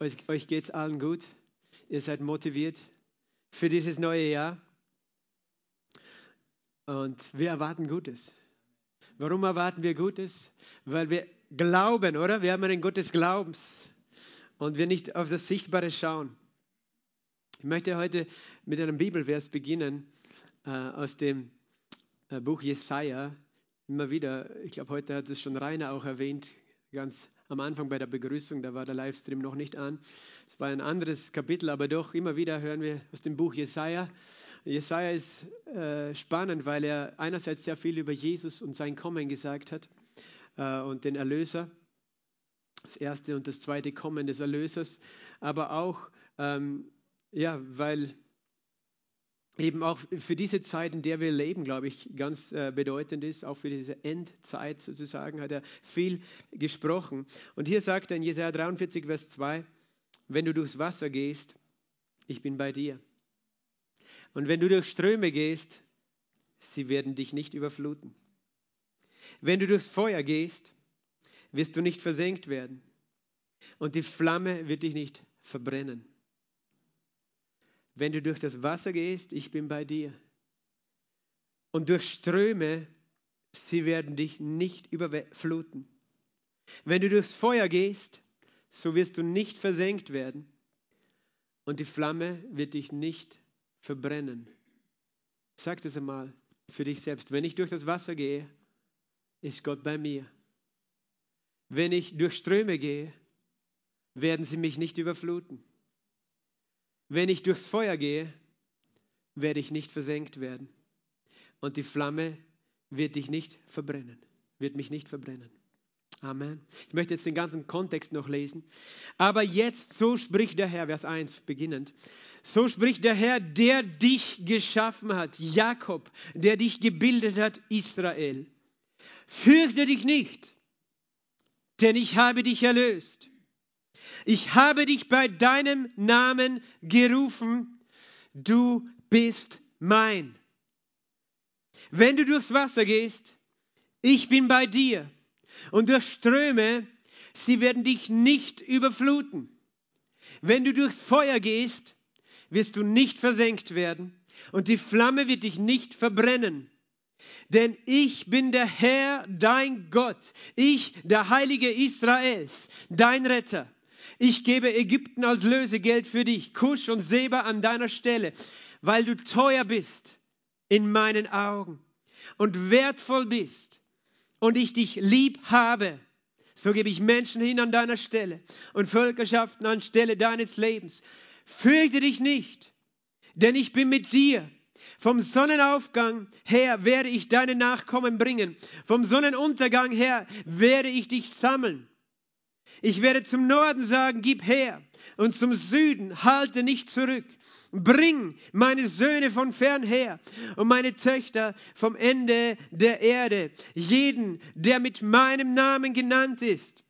euch, euch es allen gut. Ihr seid motiviert für dieses neue Jahr. Und wir erwarten Gutes. Warum erwarten wir Gutes? Weil wir glauben, oder? Wir haben einen Gott des Glaubens und wir nicht auf das Sichtbare schauen. Ich möchte heute mit einem Bibelvers beginnen äh, aus dem äh, Buch Jesaja. Immer wieder, ich glaube, heute hat es schon Rainer auch erwähnt, ganz am Anfang bei der Begrüßung, da war der Livestream noch nicht an. Es war ein anderes Kapitel, aber doch immer wieder hören wir aus dem Buch Jesaja. Jesaja ist äh, spannend, weil er einerseits sehr viel über Jesus und sein Kommen gesagt hat äh, und den Erlöser, das erste und das zweite Kommen des Erlösers, aber auch, ähm, ja, weil eben auch für diese Zeit, in der wir leben, glaube ich, ganz äh, bedeutend ist, auch für diese Endzeit sozusagen, hat er viel gesprochen. Und hier sagt er in Jesaja 43, Vers 2, wenn du durchs Wasser gehst, ich bin bei dir. Und wenn du durch Ströme gehst, sie werden dich nicht überfluten. Wenn du durchs Feuer gehst, wirst du nicht versenkt werden. Und die Flamme wird dich nicht verbrennen. Wenn du durch das Wasser gehst, ich bin bei dir. Und durch Ströme, sie werden dich nicht überfluten. Wenn du durchs Feuer gehst, so wirst du nicht versenkt werden. Und die Flamme wird dich nicht verbrennen. Sag das einmal für dich selbst. Wenn ich durch das Wasser gehe, ist Gott bei mir. Wenn ich durch Ströme gehe, werden sie mich nicht überfluten. Wenn ich durchs Feuer gehe, werde ich nicht versenkt werden. Und die Flamme wird dich nicht verbrennen, wird mich nicht verbrennen. Amen. Ich möchte jetzt den ganzen Kontext noch lesen. Aber jetzt, so spricht der Herr, Vers 1 beginnend. So spricht der Herr, der dich geschaffen hat, Jakob, der dich gebildet hat, Israel. Fürchte dich nicht, denn ich habe dich erlöst. Ich habe dich bei deinem Namen gerufen, du bist mein. Wenn du durchs Wasser gehst, ich bin bei dir. Und durch Ströme, sie werden dich nicht überfluten. Wenn du durchs Feuer gehst, wirst du nicht versenkt werden und die Flamme wird dich nicht verbrennen. Denn ich bin der Herr, dein Gott, ich, der Heilige Israels, dein Retter. Ich gebe Ägypten als Lösegeld für dich, Kusch und Seba an deiner Stelle, weil du teuer bist in meinen Augen und wertvoll bist und ich dich lieb habe. So gebe ich Menschen hin an deiner Stelle und Völkerschaften an Stelle deines Lebens. Fürchte dich nicht, denn ich bin mit dir. Vom Sonnenaufgang her werde ich deine Nachkommen bringen. Vom Sonnenuntergang her werde ich dich sammeln. Ich werde zum Norden sagen, gib her. Und zum Süden halte nicht zurück. Bring meine Söhne von fern her und meine Töchter vom Ende der Erde. Jeden, der mit meinem Namen genannt ist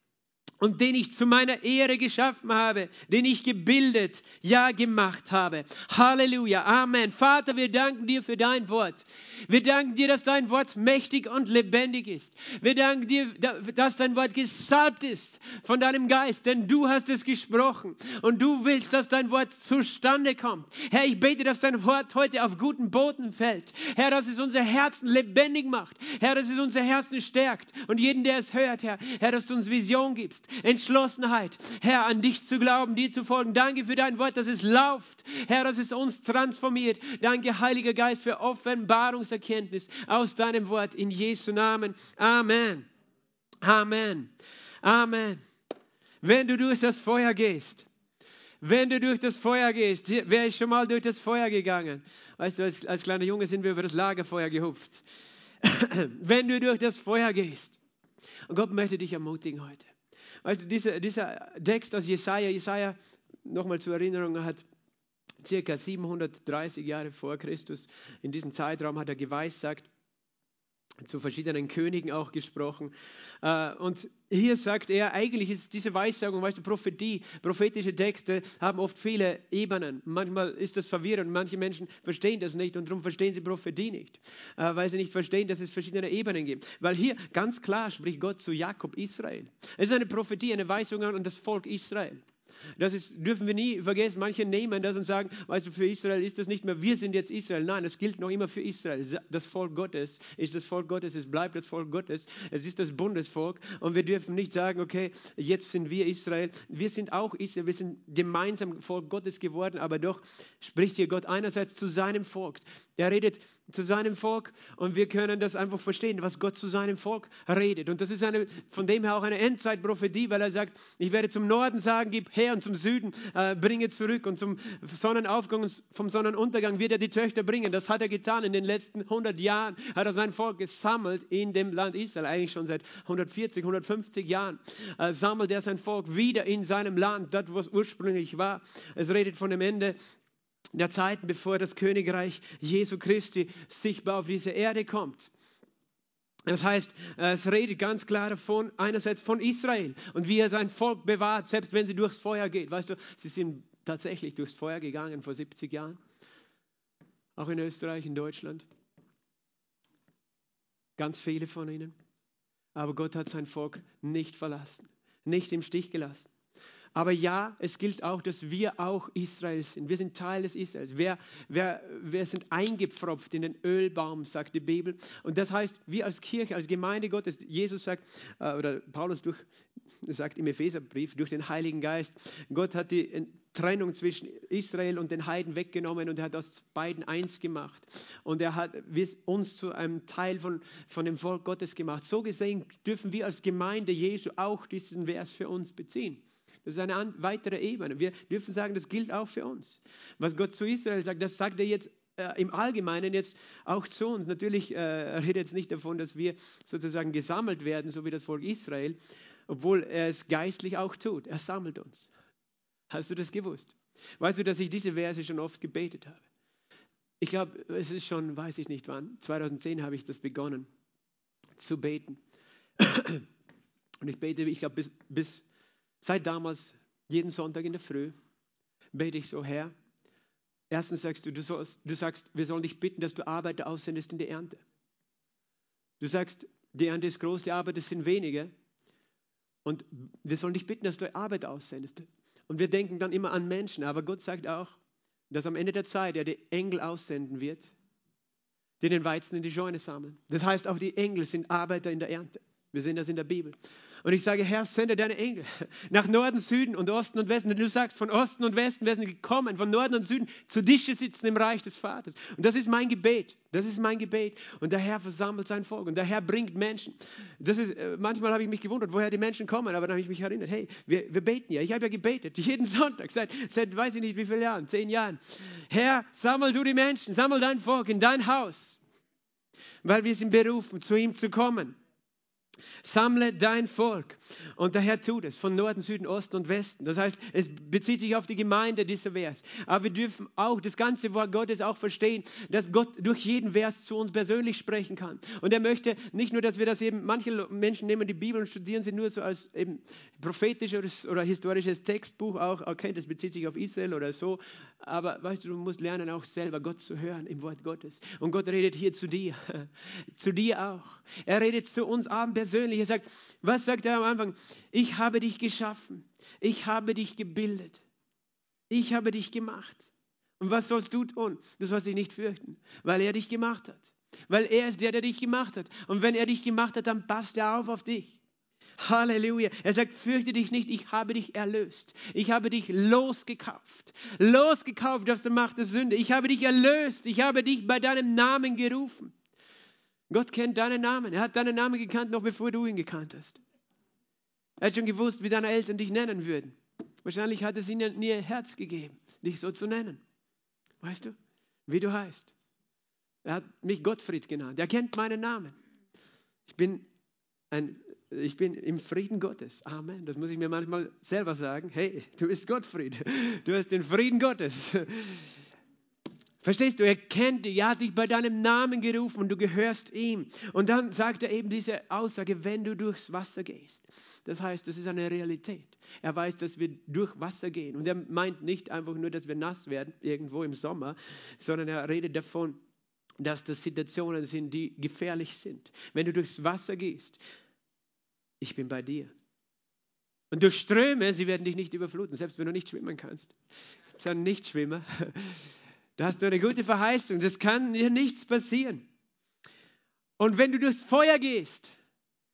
und den ich zu meiner Ehre geschaffen habe, den ich gebildet, ja gemacht habe. Halleluja, Amen. Vater, wir danken dir für dein Wort. Wir danken dir, dass dein Wort mächtig und lebendig ist. Wir danken dir, dass dein Wort gesalbt ist von deinem Geist, denn du hast es gesprochen und du willst, dass dein Wort zustande kommt. Herr, ich bete, dass dein Wort heute auf guten Boden fällt. Herr, dass es unser Herzen lebendig macht. Herr, dass es unser Herzen stärkt und jeden, der es hört, Herr, Herr, dass du uns Vision gibst, Entschlossenheit, Herr, an dich zu glauben, dir zu folgen. Danke für dein Wort, dass es läuft. Herr, dass es uns transformiert. Danke, Heiliger Geist, für Offenbarung Erkenntnis aus deinem Wort in Jesu Namen. Amen. Amen. Amen. Wenn du durch das Feuer gehst, wenn du durch das Feuer gehst, wer ist schon mal durch das Feuer gegangen? Weißt du, als, als kleiner Junge sind wir über das Lagerfeuer gehupft. wenn du durch das Feuer gehst, und Gott möchte dich ermutigen heute. Weißt du, dieser, dieser Text aus Jesaja, Jesaja, nochmal zur Erinnerung, hat circa 730 Jahre vor Christus. In diesem Zeitraum hat er geweissagt, zu verschiedenen Königen auch gesprochen. Äh, und hier sagt er, eigentlich ist diese Weissagung, weißt du, Prophetie, prophetische Texte haben oft viele Ebenen. Manchmal ist das verwirrend, manche Menschen verstehen das nicht und darum verstehen sie Prophetie nicht, äh, weil sie nicht verstehen, dass es verschiedene Ebenen gibt. Weil hier ganz klar spricht Gott zu Jakob Israel. Es ist eine Prophetie, eine Weisung an das Volk Israel. Das ist, dürfen wir nie vergessen. Manche nehmen das und sagen, weißt du, für Israel ist das nicht mehr, wir sind jetzt Israel. Nein, das gilt noch immer für Israel. Das Volk Gottes ist das Volk Gottes, es bleibt das Volk Gottes, es ist das Bundesvolk. Und wir dürfen nicht sagen, okay, jetzt sind wir Israel. Wir sind auch Israel, wir sind gemeinsam Volk Gottes geworden, aber doch spricht hier Gott einerseits zu seinem Volk. Er redet zu seinem Volk und wir können das einfach verstehen, was Gott zu seinem Volk redet. Und das ist eine, von dem her auch eine Endzeitprophetie, weil er sagt, ich werde zum Norden sagen, gib her und zum Süden äh, bringe zurück und zum Sonnenaufgang und vom Sonnenuntergang wird er die Töchter bringen. Das hat er getan in den letzten 100 Jahren, hat er sein Volk gesammelt in dem Land Israel, eigentlich schon seit 140, 150 Jahren, äh, sammelt er sein Volk wieder in seinem Land, wo es ursprünglich war. Es redet von dem Ende der Zeiten, bevor das Königreich Jesu Christi sichtbar auf diese Erde kommt. Das heißt, es redet ganz klar davon, einerseits von Israel und wie er sein Volk bewahrt, selbst wenn sie durchs Feuer geht. Weißt du, sie sind tatsächlich durchs Feuer gegangen vor 70 Jahren, auch in Österreich, in Deutschland. Ganz viele von ihnen. Aber Gott hat sein Volk nicht verlassen, nicht im Stich gelassen. Aber ja, es gilt auch, dass wir auch Israel sind. Wir sind Teil des Israels. Wir, wir, wir sind eingepfropft in den Ölbaum, sagt die Bibel. Und das heißt, wir als Kirche, als Gemeinde Gottes, Jesus sagt, äh, oder Paulus durch, sagt im Epheserbrief, durch den Heiligen Geist, Gott hat die Trennung zwischen Israel und den Heiden weggenommen und er hat aus beiden eins gemacht. Und er hat uns zu einem Teil von, von dem Volk Gottes gemacht. So gesehen dürfen wir als Gemeinde Jesu auch diesen Vers für uns beziehen. Das ist eine weitere Ebene. Wir dürfen sagen, das gilt auch für uns. Was Gott zu Israel sagt, das sagt er jetzt äh, im Allgemeinen jetzt auch zu uns. Natürlich äh, redet jetzt nicht davon, dass wir sozusagen gesammelt werden, so wie das Volk Israel, obwohl er es geistlich auch tut. Er sammelt uns. Hast du das gewusst? Weißt du, dass ich diese Verse schon oft gebetet habe? Ich glaube, es ist schon, weiß ich nicht wann, 2010 habe ich das begonnen zu beten. Und ich bete, ich glaube, bis, bis Seit damals, jeden Sonntag in der Früh, bete ich so, Herr, erstens sagst du, du, sollst, du sagst, wir sollen dich bitten, dass du Arbeiter aussendest in die Ernte. Du sagst, die Ernte ist groß, die Arbeiter sind wenige. Und wir sollen dich bitten, dass du Arbeit aussendest. Und wir denken dann immer an Menschen, aber Gott sagt auch, dass am Ende der Zeit er die Engel aussenden wird, die den Weizen in die Scheune sammeln. Das heißt, auch die Engel sind Arbeiter in der Ernte. Wir sehen das in der Bibel. Und ich sage, Herr, sende deine Engel nach Norden, Süden und Osten und Westen. Und du sagst, von Osten und Westen werden sie gekommen, von Norden und Süden zu Tische sitzen im Reich des Vaters. Und das ist mein Gebet. Das ist mein Gebet. Und der Herr versammelt sein Volk. Und der Herr bringt Menschen. Das ist, äh, manchmal habe ich mich gewundert, woher die Menschen kommen. Aber dann habe ich mich erinnert, hey, wir, wir beten ja. Ich habe ja gebetet. Jeden Sonntag, seit, seit weiß ich nicht wie vielen Jahren, zehn Jahren. Herr, sammel du die Menschen, sammel dein Volk in dein Haus. Weil wir sind berufen, zu ihm zu kommen. Sammle dein Volk. Und der Herr tut es von Norden, Süden, Osten und Westen. Das heißt, es bezieht sich auf die Gemeinde, dieser Vers. Aber wir dürfen auch das ganze Wort Gottes auch verstehen, dass Gott durch jeden Vers zu uns persönlich sprechen kann. Und er möchte nicht nur, dass wir das eben, manche Menschen nehmen die Bibel und studieren sie nur so als eben prophetisches oder historisches Textbuch auch. Okay, das bezieht sich auf Israel oder so. Aber weißt du, du musst lernen, auch selber Gott zu hören im Wort Gottes. Und Gott redet hier zu dir, zu dir auch. Er redet zu uns Abend persönlich. Er sagt, was sagt er am Anfang? Ich habe dich geschaffen. Ich habe dich gebildet. Ich habe dich gemacht. Und was sollst du tun? Du sollst dich nicht fürchten, weil er dich gemacht hat. Weil er ist der, der dich gemacht hat. Und wenn er dich gemacht hat, dann passt er auf auf dich. Halleluja. Er sagt, fürchte dich nicht, ich habe dich erlöst. Ich habe dich losgekauft. Losgekauft aus der Macht der Sünde. Ich habe dich erlöst. Ich habe dich bei deinem Namen gerufen. Gott kennt deinen Namen. Er hat deinen Namen gekannt, noch bevor du ihn gekannt hast. Er hat schon gewusst, wie deine Eltern dich nennen würden. Wahrscheinlich hat es ihnen ein Herz gegeben, dich so zu nennen. Weißt du, wie du heißt. Er hat mich Gottfried genannt. Er kennt meinen Namen. Ich bin ein ich bin im Frieden Gottes. Amen. Das muss ich mir manchmal selber sagen. Hey, du bist Gottfried. Du hast den Frieden Gottes. Verstehst du? Er kennt dich, er hat dich bei deinem Namen gerufen und du gehörst ihm. Und dann sagt er eben diese Aussage, wenn du durchs Wasser gehst. Das heißt, das ist eine Realität. Er weiß, dass wir durch Wasser gehen. Und er meint nicht einfach nur, dass wir nass werden, irgendwo im Sommer, sondern er redet davon, dass das Situationen sind, die gefährlich sind. Wenn du durchs Wasser gehst, ich bin bei dir. Und durch Ströme, sie werden dich nicht überfluten, selbst wenn du nicht schwimmen kannst. Du bist ein Nichtschwimmer. Da hast du eine gute Verheißung. Das kann dir nichts passieren. Und wenn du durchs Feuer gehst,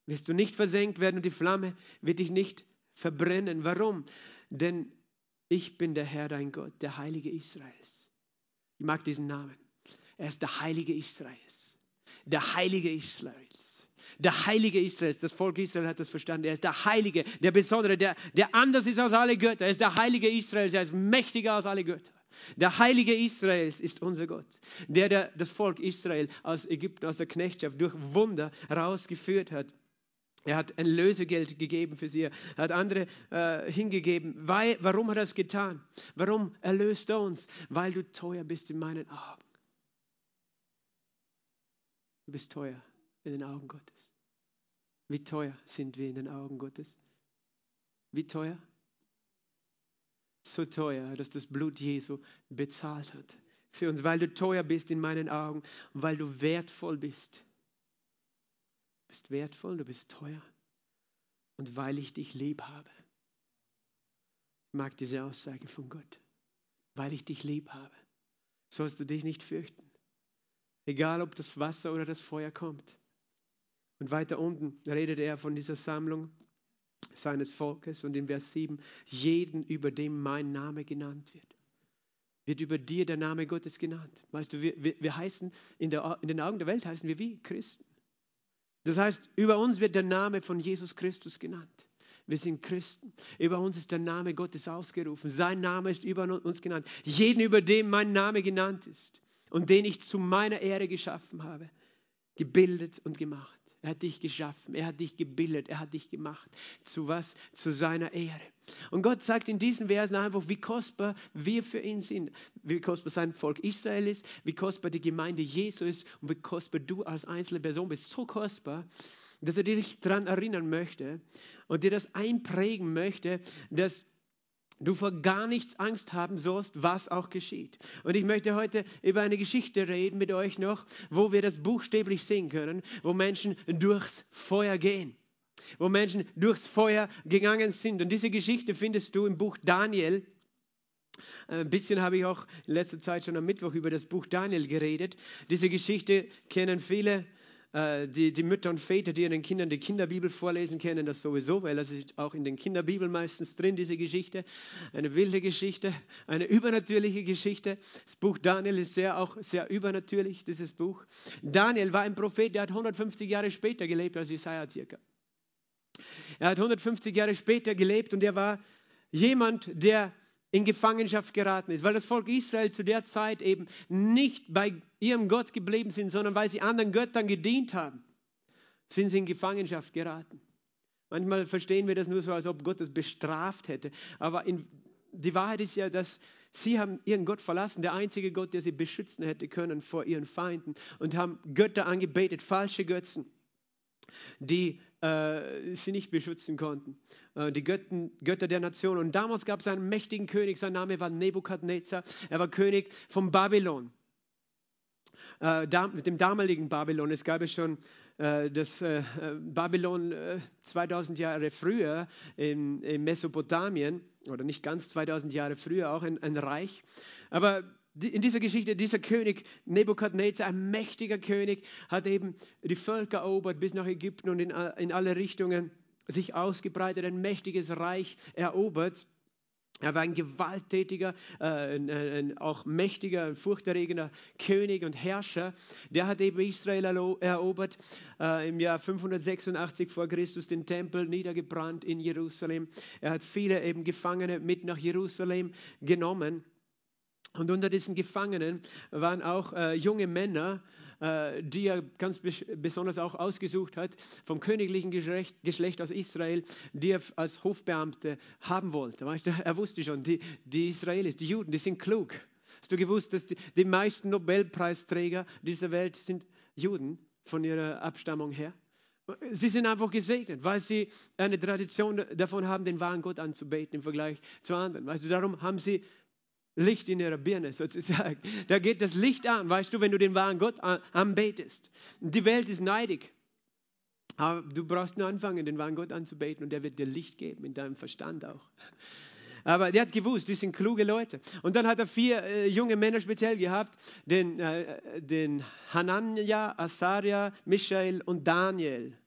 wirst du nicht versenkt werden und die Flamme wird dich nicht verbrennen. Warum? Denn ich bin der Herr, dein Gott, der Heilige Israels. Ich mag diesen Namen. Er ist der Heilige Israels. Der Heilige Israels. Der Heilige Israels. Das Volk Israel hat das verstanden. Er ist der Heilige, der Besondere, der, der anders ist als alle Götter. Er ist der Heilige Israels. Er ist mächtiger als alle Götter. Der Heilige Israels ist unser Gott, der, der das Volk Israel aus Ägypten, aus der Knechtschaft durch Wunder herausgeführt hat. Er hat ein Lösegeld gegeben für sie. Er hat andere äh, hingegeben. Weil, warum hat er das getan? Warum erlöst er uns? Weil du teuer bist in meinen Augen. Du bist teuer in den Augen Gottes. Wie teuer sind wir in den Augen Gottes? Wie teuer? So teuer, dass das Blut Jesu bezahlt hat für uns, weil du teuer bist in meinen Augen weil du wertvoll bist. Du bist wertvoll, du bist teuer und weil ich dich lieb habe. Ich mag diese Aussage von Gott. Weil ich dich lieb habe, sollst du dich nicht fürchten. Egal, ob das Wasser oder das Feuer kommt. Und weiter unten redet er von dieser Sammlung seines Volkes und in Vers 7, jeden, über dem mein Name genannt wird, wird über dir der Name Gottes genannt. Weißt du, wir, wir, wir heißen, in, der, in den Augen der Welt heißen wir wie Christen. Das heißt, über uns wird der Name von Jesus Christus genannt. Wir sind Christen. Über uns ist der Name Gottes ausgerufen. Sein Name ist über uns genannt. Jeden, über dem mein Name genannt ist und den ich zu meiner Ehre geschaffen habe, gebildet und gemacht. Er hat dich geschaffen, er hat dich gebildet, er hat dich gemacht. Zu was? Zu seiner Ehre. Und Gott sagt in diesen Versen einfach, wie kostbar wir für ihn sind, wie kostbar sein Volk Israel ist, wie kostbar die Gemeinde Jesu ist und wie kostbar du als einzelne Person bist. So kostbar, dass er dich daran erinnern möchte und dir das einprägen möchte, dass du vor gar nichts Angst haben sollst, was auch geschieht. Und ich möchte heute über eine Geschichte reden mit euch noch, wo wir das buchstäblich sehen können, wo Menschen durchs Feuer gehen, wo Menschen durchs Feuer gegangen sind. Und diese Geschichte findest du im Buch Daniel. Ein bisschen habe ich auch in letzter Zeit schon am Mittwoch über das Buch Daniel geredet. Diese Geschichte kennen viele äh, die, die Mütter und Väter, die ihren Kindern die Kinderbibel vorlesen, kennen das sowieso, weil das ist auch in den Kinderbibeln meistens drin, diese Geschichte. Eine wilde Geschichte, eine übernatürliche Geschichte. Das Buch Daniel ist sehr, auch sehr übernatürlich, dieses Buch. Daniel war ein Prophet, der hat 150 Jahre später gelebt als Jesaja circa. Er hat 150 Jahre später gelebt und er war jemand, der in Gefangenschaft geraten ist, weil das Volk Israel zu der Zeit eben nicht bei ihrem Gott geblieben sind, sondern weil sie anderen Göttern gedient haben, sind sie in Gefangenschaft geraten. Manchmal verstehen wir das nur so, als ob Gott das bestraft hätte. Aber in, die Wahrheit ist ja, dass sie haben ihren Gott verlassen, der einzige Gott, der sie beschützen hätte können vor ihren Feinden und haben Götter angebetet, falsche Götzen, die äh, sie nicht beschützen konnten. Äh, die Götten, Götter der Nation. Und damals gab es einen mächtigen König, sein Name war Nebukadnezar. Er war König von Babylon. Äh, da, mit dem damaligen Babylon. Es gab es schon äh, das äh, Babylon 2000 Jahre früher in, in, Mesopotamien, oder nicht ganz 2000 Jahre früher, auch ein, ein Reich. Aber in dieser Geschichte, dieser König Nebukadnezar, ein mächtiger König, hat eben die Völker erobert bis nach Ägypten und in, alle Richtungen sich ausgebreitet, ein mächtiges Reich erobert. Er war ein gewalttätiger, äh, ein, ein, auch mächtiger, furchterregender König und Herrscher. Der hat eben Israel erobert, äh, im Jahr 586 vor Christus den Tempel niedergebrannt in Jerusalem. Er hat viele eben Gefangene mit nach Jerusalem genommen. Und unter diesen Gefangenen waren auch äh, junge Männer, äh, die er ganz besonders auch ausgesucht hat, vom königlichen Geschlecht, Geschlecht aus Israel, die er als Hofbeamte haben wollte. Weißt du, er wusste schon, die, die Israelis, die Juden, die sind klug. Hast du gewusst, dass die, die meisten Nobelpreisträger dieser Welt sind Juden von ihrer Abstammung her? Sie sind einfach gesegnet, weil sie eine Tradition davon haben, den wahren Gott anzubeten im Vergleich zu anderen. Weißt du, darum haben sie Licht in ihrer Birne sozusagen. Da geht das Licht an, weißt du, wenn du den wahren Gott anbetest. Die Welt ist neidig. Aber du brauchst nur anfangen, den wahren Gott anzubeten und der wird dir Licht geben, in deinem Verstand auch. Aber der hat gewusst, die sind kluge Leute. Und dann hat er vier äh, junge Männer speziell gehabt, den, äh, den Hanania, Asaria, Michael und Daniel.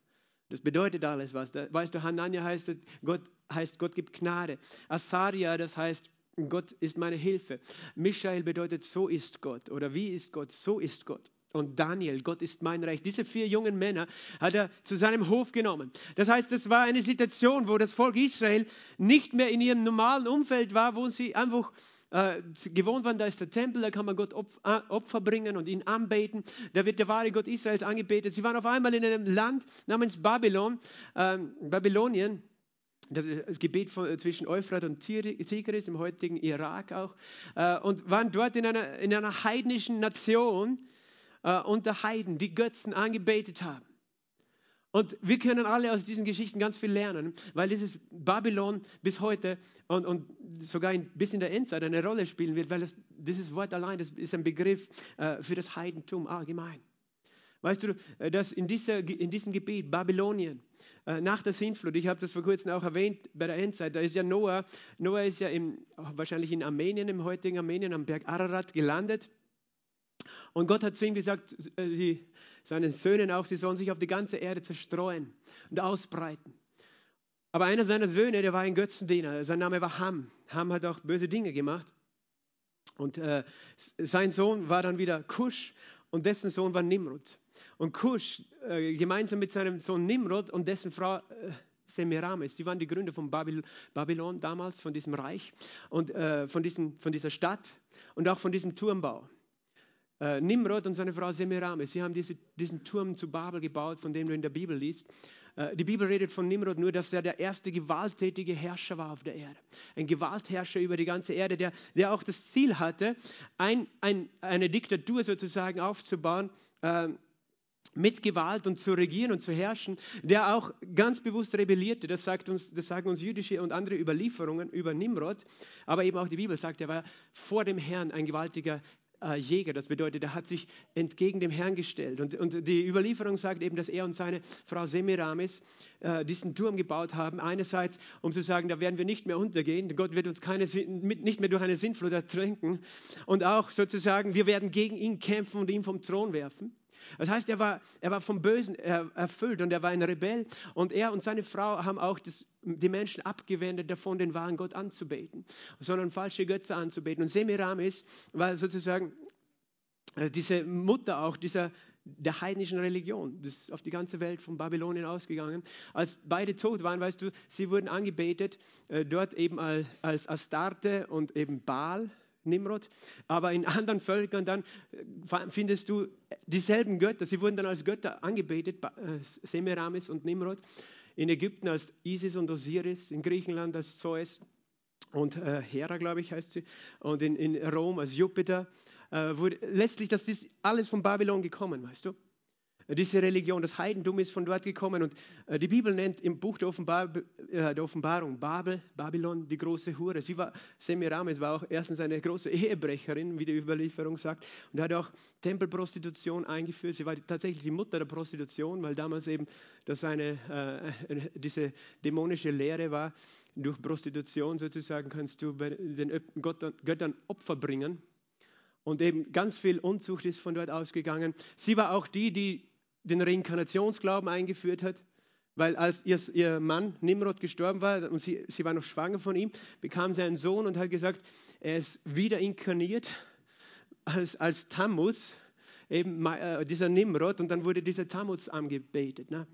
Das bedeutet alles was. Da, weißt du, Hanania heißt Gott, heißt, Gott gibt Gnade. Asaria, das heißt, Gott ist meine Hilfe. Michael bedeutet, so ist Gott. Oder wie ist Gott? So ist Gott und Daniel, Gott ist mein Reich. Diese vier jungen Männer hat er zu seinem Hof genommen. Das heißt, es war eine Situation, wo das Volk Israel nicht mehr in ihrem normalen Umfeld war, wo sie einfach äh, gewohnt waren, da ist der Tempel, da kann man Gott Opfer, äh, Opfer bringen und ihn anbeten. Da wird der wahre Gott Israels angebetet. Sie waren auf einmal in einem Land namens Babylon, äh, Babylonien. Das das Gebiet von, zwischen Euphrat und Tigris im heutigen Irak auch. Äh, und waren dort in einer, in einer heidnischen Nation, äh, unter Heiden, die Götzen angebetet haben. Und wir können alle aus diesen Geschichten ganz viel lernen, weil dieses Babylon bis heute und, und sogar in, bis in der Endzeit eine Rolle spielen wird, weil das, dieses Wort allein, das ist ein Begriff äh, für das Heidentum allgemein. Weißt du, äh, dass in, dieser, in diesem Gebiet, Babylonien, äh, nach der Sintflut, ich habe das vor kurzem auch erwähnt bei der Endzeit, da ist ja Noah, Noah ist ja im, wahrscheinlich in Armenien, im heutigen Armenien, am Berg Ararat gelandet und Gott hat zu ihm gesagt, äh, seinen Söhnen auch, sie sollen sich auf die ganze Erde zerstreuen und ausbreiten. Aber einer seiner Söhne, der war ein Götzendiener, sein Name war Ham. Ham hat auch böse Dinge gemacht. Und äh, sein Sohn war dann wieder Kusch und dessen Sohn war Nimrod. Und Kusch, äh, gemeinsam mit seinem Sohn Nimrod und dessen Frau äh, Semiramis, die waren die Gründer von Babyl Babylon damals, von diesem Reich und äh, von, diesem, von dieser Stadt und auch von diesem Turmbau. Äh, Nimrod und seine Frau Semiramis, sie haben diese, diesen Turm zu Babel gebaut, von dem du in der Bibel liest. Äh, die Bibel redet von Nimrod nur, dass er der erste gewalttätige Herrscher war auf der Erde. Ein Gewaltherrscher über die ganze Erde, der, der auch das Ziel hatte, ein, ein, eine Diktatur sozusagen aufzubauen, äh, mit Gewalt und zu regieren und zu herrschen, der auch ganz bewusst rebellierte. Das, sagt uns, das sagen uns jüdische und andere Überlieferungen über Nimrod. Aber eben auch die Bibel sagt, er war vor dem Herrn ein gewaltiger äh, Jäger. Das bedeutet, er hat sich entgegen dem Herrn gestellt. Und, und die Überlieferung sagt eben, dass er und seine Frau Semiramis äh, diesen Turm gebaut haben. Einerseits, um zu sagen, da werden wir nicht mehr untergehen. Gott wird uns keine, nicht mehr durch eine Sinnflut ertränken. Und auch sozusagen, wir werden gegen ihn kämpfen und ihn vom Thron werfen. Das heißt, er war, er war vom Bösen erfüllt und er war ein Rebell. Und er und seine Frau haben auch das, die Menschen abgewendet davon, den wahren Gott anzubeten, sondern falsche Götze anzubeten. Und Semiramis war sozusagen äh, diese Mutter auch dieser, der heidnischen Religion. Das ist auf die ganze Welt von Babylonien ausgegangen. Als beide tot waren, weißt du, sie wurden angebetet, äh, dort eben als, als Astarte und eben Baal. Nimrod, aber in anderen Völkern dann äh, findest du dieselben Götter. Sie wurden dann als Götter angebetet, äh, Semiramis und Nimrod. In Ägypten als Isis und Osiris, in Griechenland als Zeus und äh, Hera, glaube ich, heißt sie, und in, in Rom als Jupiter. Äh, wurde, letztlich, das ist alles von Babylon gekommen, weißt du? Diese Religion, das Heidentum ist von dort gekommen und äh, die Bibel nennt im Buch der, Offenbar äh, der Offenbarung Babel, Babylon, die große Hure. Sie war, Semiramis war auch erstens eine große Ehebrecherin, wie die Überlieferung sagt, und hat auch Tempelprostitution eingeführt. Sie war tatsächlich die Mutter der Prostitution, weil damals eben das eine, äh, diese dämonische Lehre war. Durch Prostitution sozusagen kannst du den Göttern Opfer bringen. Und eben ganz viel Unzucht ist von dort ausgegangen. Sie war auch die, die den Reinkarnationsglauben eingeführt hat, weil als ihr, ihr Mann Nimrod gestorben war und sie, sie war noch schwanger von ihm, bekam sie einen Sohn und hat gesagt, er ist wieder inkarniert als, als Tammuz, eben äh, dieser Nimrod, und dann wurde dieser Tammuz angebetet. Ne?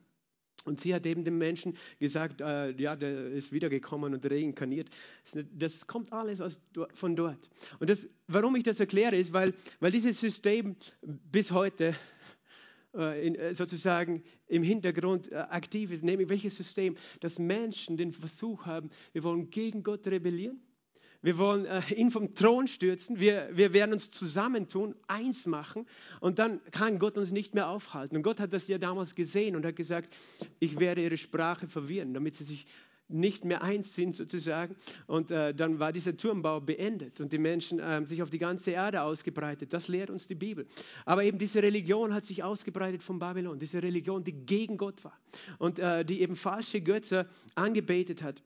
Und sie hat eben den Menschen gesagt, äh, ja, der ist wiedergekommen und reinkarniert. Das kommt alles aus, von dort. Und das, warum ich das erkläre, ist, weil, weil dieses System bis heute in, äh, sozusagen im Hintergrund äh, aktiv ist, nämlich welches System, dass Menschen den Versuch haben, wir wollen gegen Gott rebellieren, wir wollen ihn vom Thron stürzen, wir, wir werden uns zusammentun, eins machen und dann kann Gott uns nicht mehr aufhalten. Und Gott hat das ja damals gesehen und hat gesagt, ich werde ihre Sprache verwirren, damit sie sich nicht mehr eins sind sozusagen. Und äh, dann war dieser Turmbau beendet und die Menschen äh, sich auf die ganze Erde ausgebreitet. Das lehrt uns die Bibel. Aber eben diese Religion hat sich ausgebreitet von Babylon, diese Religion, die gegen Gott war und äh, die eben falsche Götter angebetet hat.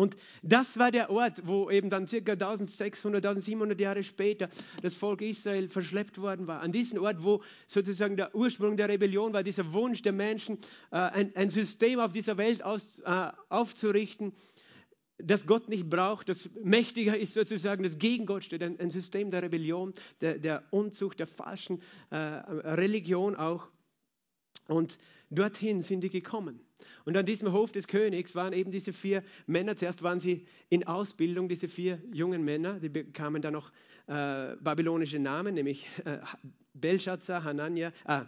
Und das war der Ort, wo eben dann circa 1600, 1700 Jahre später das Volk Israel verschleppt worden war. An diesen Ort, wo sozusagen der Ursprung der Rebellion war, dieser Wunsch der Menschen, äh, ein, ein, System auf dieser Welt aus, äh, aufzurichten, das Gott nicht braucht, das mächtiger ist sozusagen, das gegen Gott steht, ein, ein System der Rebellion, der, der, Unzucht, der falschen äh, Religion auch. Und dorthin sind die gekommen. Und an diesem Hof des Königs waren eben diese vier Männer. Zuerst waren sie in Ausbildung, diese vier jungen Männer. Die bekamen dann noch äh, babylonische Namen, nämlich äh, Belshazzar, Hanania, äh,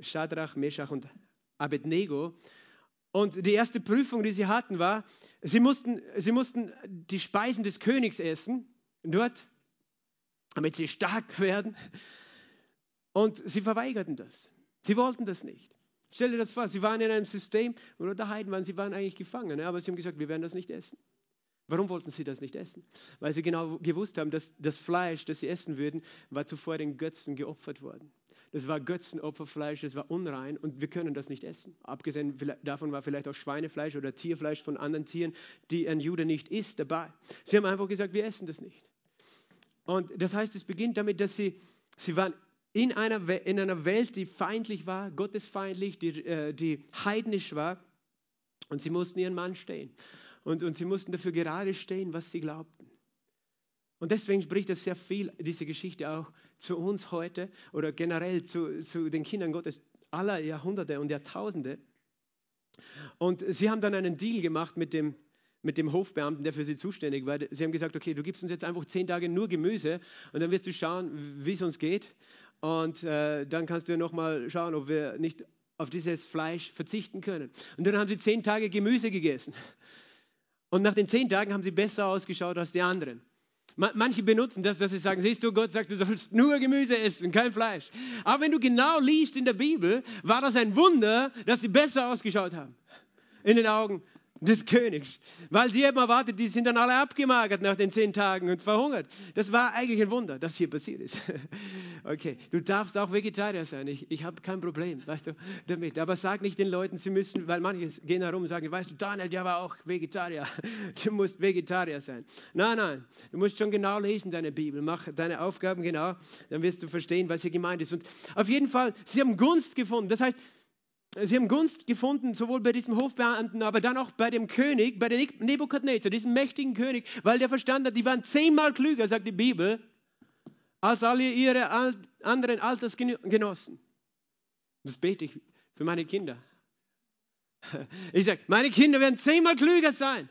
Shadrach, Meshach und Abednego. Und die erste Prüfung, die sie hatten, war, sie mussten, sie mussten die Speisen des Königs essen, dort, damit sie stark werden. Und sie verweigerten das. Sie wollten das nicht. Stell dir das vor, sie waren in einem System, wo der Heiden waren, sie waren eigentlich gefangen, aber sie haben gesagt, wir werden das nicht essen. Warum wollten sie das nicht essen? Weil sie genau gewusst haben, dass das Fleisch, das sie essen würden, war zuvor den Götzen geopfert worden. Das war Götzenopferfleisch, das war unrein und wir können das nicht essen. Abgesehen davon war vielleicht auch Schweinefleisch oder Tierfleisch von anderen Tieren, die ein Jude nicht isst, dabei. Sie haben einfach gesagt, wir essen das nicht. Und das heißt, es beginnt damit, dass sie, sie waren in einer, in einer Welt, die feindlich war, gottesfeindlich, die, äh, die heidnisch war. Und sie mussten ihren Mann stehen. Und, und sie mussten dafür gerade stehen, was sie glaubten. Und deswegen spricht das sehr viel, diese Geschichte auch zu uns heute oder generell zu, zu den Kindern Gottes aller Jahrhunderte und Jahrtausende. Und sie haben dann einen Deal gemacht mit dem, mit dem Hofbeamten, der für sie zuständig war. Sie haben gesagt, okay, du gibst uns jetzt einfach zehn Tage nur Gemüse und dann wirst du schauen, wie es uns geht. Und äh, dann kannst du ja nochmal schauen, ob wir nicht auf dieses Fleisch verzichten können. Und dann haben sie zehn Tage Gemüse gegessen. Und nach den zehn Tagen haben sie besser ausgeschaut als die anderen. Manche benutzen das, dass sie sagen, siehst du, Gott sagt, du sollst nur Gemüse essen, kein Fleisch. Aber wenn du genau liest in der Bibel, war das ein Wunder, dass sie besser ausgeschaut haben in den Augen des Königs. Weil sie eben erwartet, die sind dann alle abgemagert nach den zehn Tagen und verhungert. Das war eigentlich ein Wunder, dass hier passiert ist. Okay, du darfst auch Vegetarier sein. Ich, ich habe kein Problem, weißt du, damit. Aber sag nicht den Leuten, sie müssen, weil manche gehen herum und sagen, weißt du, Daniel, der war auch Vegetarier. Du musst Vegetarier sein. Nein, nein, du musst schon genau lesen, deine Bibel. Mach deine Aufgaben genau, dann wirst du verstehen, was hier gemeint ist. Und auf jeden Fall, sie haben Gunst gefunden. Das heißt, Sie haben Gunst gefunden, sowohl bei diesem Hofbeamten, aber dann auch bei dem König, bei dem Nebukadnezar, diesem mächtigen König, weil der verstanden hat, die waren zehnmal klüger, sagt die Bibel, als alle ihre anderen Altersgenossen. Das bete ich für meine Kinder. Ich sage, meine Kinder werden zehnmal klüger sein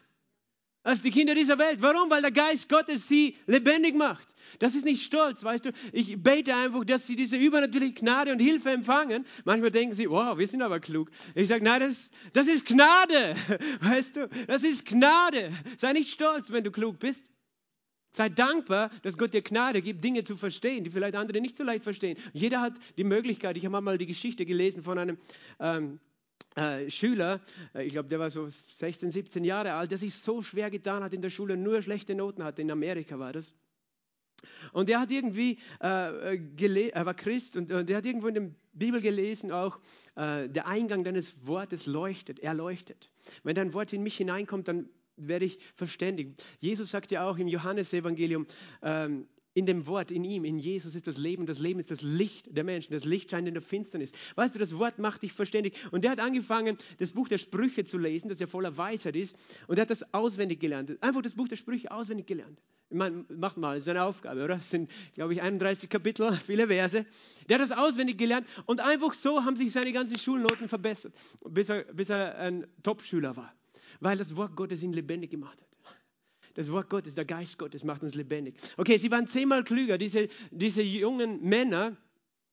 als die Kinder dieser Welt. Warum? Weil der Geist Gottes sie lebendig macht. Das ist nicht Stolz, weißt du. Ich bete einfach, dass sie diese übernatürliche Gnade und Hilfe empfangen. Manchmal denken sie, wow, wir sind aber klug. Ich sage, nein, das, das ist Gnade, weißt du. Das ist Gnade. Sei nicht stolz, wenn du klug bist. Sei dankbar, dass Gott dir Gnade gibt, Dinge zu verstehen, die vielleicht andere nicht so leicht verstehen. Jeder hat die Möglichkeit. Ich habe mal die Geschichte gelesen von einem ähm, äh, Schüler, äh, ich glaube, der war so 16, 17 Jahre alt, der sich so schwer getan hat in der Schule, nur schlechte Noten hatte. In Amerika war das. Und er hat irgendwie, äh, er war Christ und, und er hat irgendwo in der Bibel gelesen auch, äh, der Eingang deines Wortes leuchtet, er leuchtet. Wenn dein Wort in mich hineinkommt, dann werde ich verständigt. Jesus sagt ja auch im Johannesevangelium, ähm, in dem Wort, in ihm, in Jesus ist das Leben. Das Leben ist das Licht der Menschen. Das Licht scheint in der Finsternis. Weißt du, das Wort macht dich verständig. Und der hat angefangen, das Buch der Sprüche zu lesen, das ja voller Weisheit ist. Und er hat das auswendig gelernt. Einfach das Buch der Sprüche auswendig gelernt. Ich meine, macht mal, ist eine Aufgabe, oder? Das sind, glaube ich, 31 Kapitel, viele Verse. Der hat das auswendig gelernt und einfach so haben sich seine ganzen Schulnoten verbessert, bis er, bis er ein Top-Schüler war, weil das Wort Gottes ihn lebendig gemacht hat. Das Wort Gottes, der Geist Gottes macht uns lebendig. Okay, sie waren zehnmal klüger, diese, diese jungen Männer.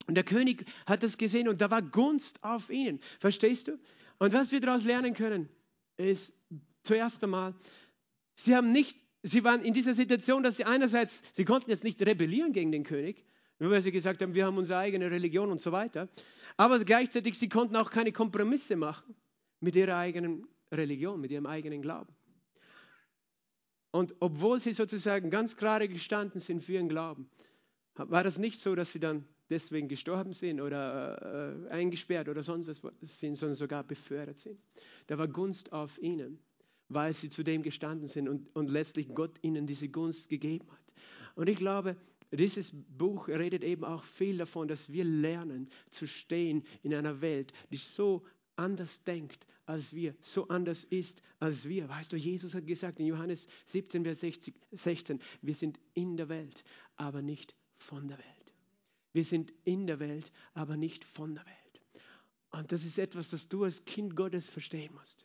Und der König hat das gesehen und da war Gunst auf ihnen. Verstehst du? Und was wir daraus lernen können, ist zuerst einmal, sie haben nicht sie waren in dieser Situation, dass sie einerseits, sie konnten jetzt nicht rebellieren gegen den König, nur weil sie gesagt haben, wir haben unsere eigene Religion und so weiter, aber gleichzeitig, sie konnten auch keine Kompromisse machen mit ihrer eigenen Religion, mit ihrem eigenen Glauben. Und obwohl sie sozusagen ganz gerade gestanden sind für ihren Glauben, war das nicht so, dass sie dann deswegen gestorben sind oder äh, eingesperrt oder sonst was sind, sondern sogar befördert sind. Da war Gunst auf ihnen, weil sie zu dem gestanden sind und, und letztlich Gott ihnen diese Gunst gegeben hat. Und ich glaube, dieses Buch redet eben auch viel davon, dass wir lernen zu stehen in einer Welt, die so anders denkt als wir, so anders ist als wir. Weißt du, Jesus hat gesagt in Johannes 17, Vers 16, wir sind in der Welt, aber nicht von der Welt. Wir sind in der Welt, aber nicht von der Welt. Und das ist etwas, das du als Kind Gottes verstehen musst.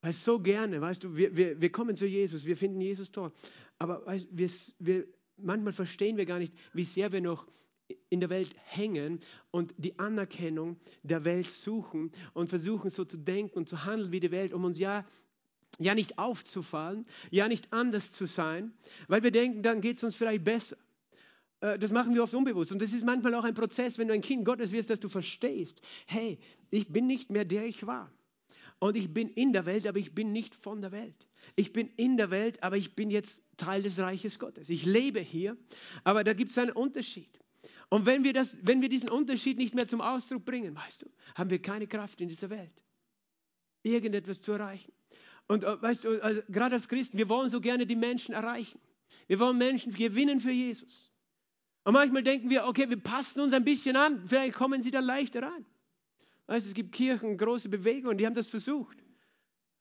Weil so gerne, weißt du, wir, wir, wir kommen zu Jesus, wir finden Jesus toll. Aber weißt, wir, wir, manchmal verstehen wir gar nicht, wie sehr wir noch in der Welt hängen und die Anerkennung der Welt suchen und versuchen so zu denken und zu handeln wie die Welt, um uns ja, ja nicht aufzufallen, ja nicht anders zu sein, weil wir denken, dann geht es uns vielleicht besser. Äh, das machen wir oft unbewusst. Und das ist manchmal auch ein Prozess, wenn du ein Kind Gottes wirst, dass du verstehst, hey, ich bin nicht mehr der ich war. Und ich bin in der Welt, aber ich bin nicht von der Welt. Ich bin in der Welt, aber ich bin jetzt Teil des Reiches Gottes. Ich lebe hier, aber da gibt es einen Unterschied. Und wenn wir, das, wenn wir diesen Unterschied nicht mehr zum Ausdruck bringen, weißt du, haben wir keine Kraft in dieser Welt, irgendetwas zu erreichen. Und äh, weißt du, also, gerade als Christen, wir wollen so gerne die Menschen erreichen. Wir wollen Menschen gewinnen für Jesus. Und manchmal denken wir, okay, wir passen uns ein bisschen an, vielleicht kommen sie dann leichter rein. Weißt, es gibt Kirchen, große Bewegungen, die haben das versucht.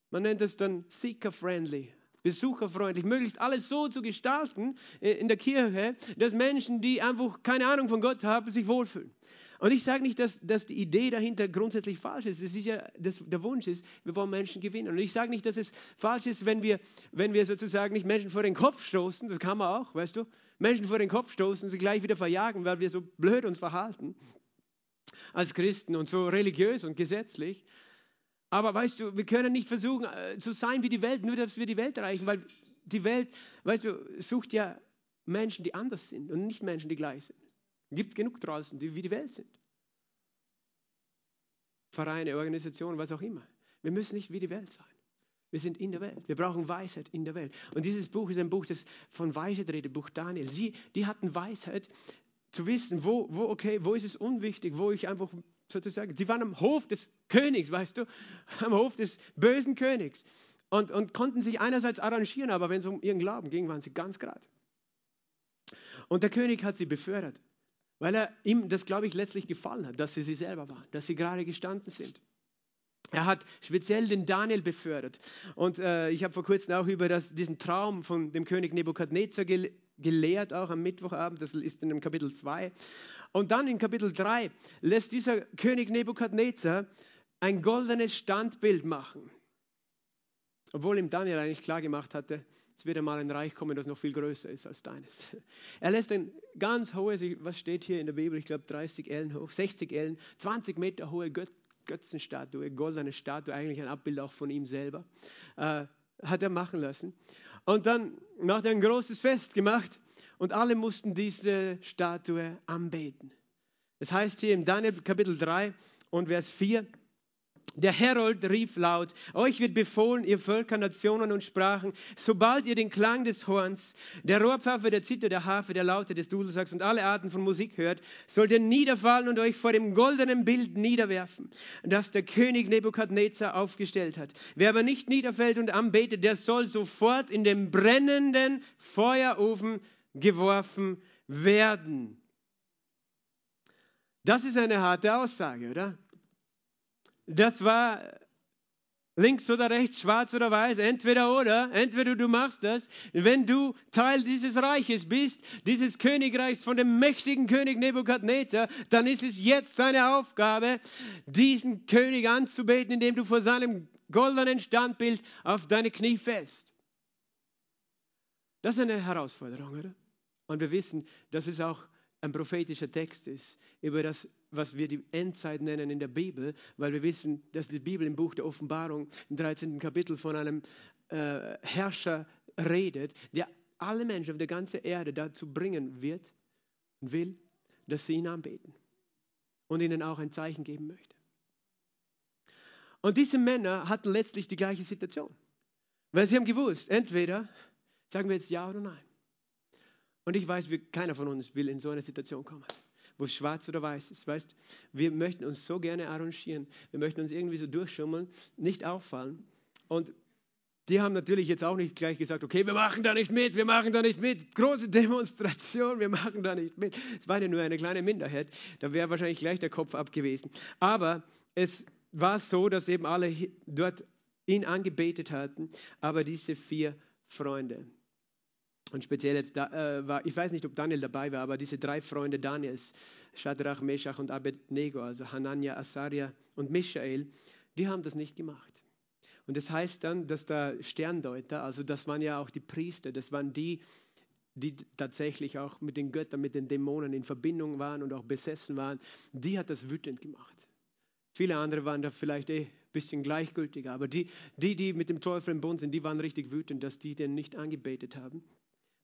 Man nennt das dann seeker-friendly, besucherfreundlich, möglichst alles so zu gestalten äh, in der Kirche, dass Menschen, die einfach keine Ahnung von Gott haben, sich wohlfühlen. Und ich sage nicht, dass, dass die Idee dahinter grundsätzlich falsch ist. Es ist ja, dass der Wunsch ist, wir wollen Menschen gewinnen. Und ich sage nicht, dass es falsch ist, wenn wir, wenn wir sozusagen nicht Menschen vor den Kopf stoßen. Das kann man auch, weißt du. Menschen vor den Kopf stoßen, sie gleich wieder verjagen, weil wir so blöd uns verhalten als Christen und so religiös und gesetzlich. Aber weißt du, wir können nicht versuchen äh, zu sein wie die Welt, nur dass wir die Welt erreichen, weil die Welt, weißt du, sucht ja Menschen, die anders sind und nicht Menschen, die gleich sind. Es gibt genug draußen, die wie die Welt sind. Vereine, Organisationen, was auch immer. Wir müssen nicht wie die Welt sein. Wir sind in der Welt. Wir brauchen Weisheit in der Welt. Und dieses Buch ist ein Buch, das von Weisheit redet, Buch Daniel. Sie, die hatten Weisheit zu wissen, wo, wo, okay, wo ist es unwichtig, wo ich einfach sozusagen, sie waren am Hof des Königs, weißt du, am Hof des bösen Königs und, und konnten sich einerseits arrangieren, aber wenn es um ihren Glauben ging, waren sie ganz gerade. Und der König hat sie befördert, weil er ihm das, glaube ich, letztlich gefallen hat, dass sie sie selber waren, dass sie gerade gestanden sind. Er hat speziell den Daniel befördert. Und äh, ich habe vor kurzem auch über das, diesen Traum von dem König Nebukadnezar gel gelehrt, auch am Mittwochabend. Das ist in dem Kapitel 2. Und dann in Kapitel 3 lässt dieser König Nebukadnezar ein goldenes Standbild machen. Obwohl ihm Daniel eigentlich klar gemacht hatte, es wird einmal ein Reich kommen, das noch viel größer ist als deines. Er lässt ein ganz hohes, was steht hier in der Bibel, ich glaube 30 Ellen hoch, 60 Ellen, 20 Meter hohe Götzenstatue, goldene Statue, eigentlich ein Abbild auch von ihm selber, äh, hat er machen lassen. Und dann hat er ein großes Fest gemacht und alle mussten diese Statue anbeten. Das heißt hier im Daniel Kapitel 3 und Vers 4, der Herold rief laut, euch wird befohlen, ihr Völker, Nationen und Sprachen, sobald ihr den Klang des Horns, der Rohrpfeife, der Zither, der Harfe, der Laute des Dudelsacks und alle Arten von Musik hört, sollt ihr niederfallen und euch vor dem goldenen Bild niederwerfen, das der König Nebukadnezar aufgestellt hat. Wer aber nicht niederfällt und anbetet, der soll sofort in den brennenden Feuerofen geworfen werden. Das ist eine harte Aussage, oder? das war links oder rechts, schwarz oder weiß, entweder oder, entweder du machst das, wenn du Teil dieses Reiches bist, dieses Königreichs von dem mächtigen König Nebukadnezar, dann ist es jetzt deine Aufgabe, diesen König anzubeten, indem du vor seinem goldenen Standbild auf deine Knie fällst. Das ist eine Herausforderung, oder? Und wir wissen, dass es auch ein prophetischer Text ist über das was wir die Endzeit nennen in der Bibel, weil wir wissen, dass die Bibel im Buch der Offenbarung im 13. Kapitel von einem äh, Herrscher redet, der alle Menschen auf der ganzen Erde dazu bringen wird und will, dass sie ihn anbeten und ihnen auch ein Zeichen geben möchte. Und diese Männer hatten letztlich die gleiche Situation. Weil sie haben gewusst, entweder sagen wir jetzt ja oder nein. Und ich weiß, wir, keiner von uns will in so eine Situation kommen, wo es schwarz oder weiß ist. Weißt, wir möchten uns so gerne arrangieren, wir möchten uns irgendwie so durchschummeln, nicht auffallen. Und die haben natürlich jetzt auch nicht gleich gesagt, okay, wir machen da nicht mit, wir machen da nicht mit, große Demonstration, wir machen da nicht mit. Es war ja nur eine kleine Minderheit, da wäre wahrscheinlich gleich der Kopf ab gewesen. Aber es war so, dass eben alle dort ihn angebetet hatten, aber diese vier Freunde. Und speziell jetzt da, äh, war, ich weiß nicht, ob Daniel dabei war, aber diese drei Freunde Daniels, Shadrach, Meshach und Abednego, also Hanania, Asaria und Michael, die haben das nicht gemacht. Und das heißt dann, dass der Sterndeuter, also das waren ja auch die Priester, das waren die, die tatsächlich auch mit den Göttern, mit den Dämonen in Verbindung waren und auch besessen waren, die hat das wütend gemacht. Viele andere waren da vielleicht eh ein bisschen gleichgültiger, aber die, die, die mit dem Teufel im Bund sind, die waren richtig wütend, dass die den nicht angebetet haben.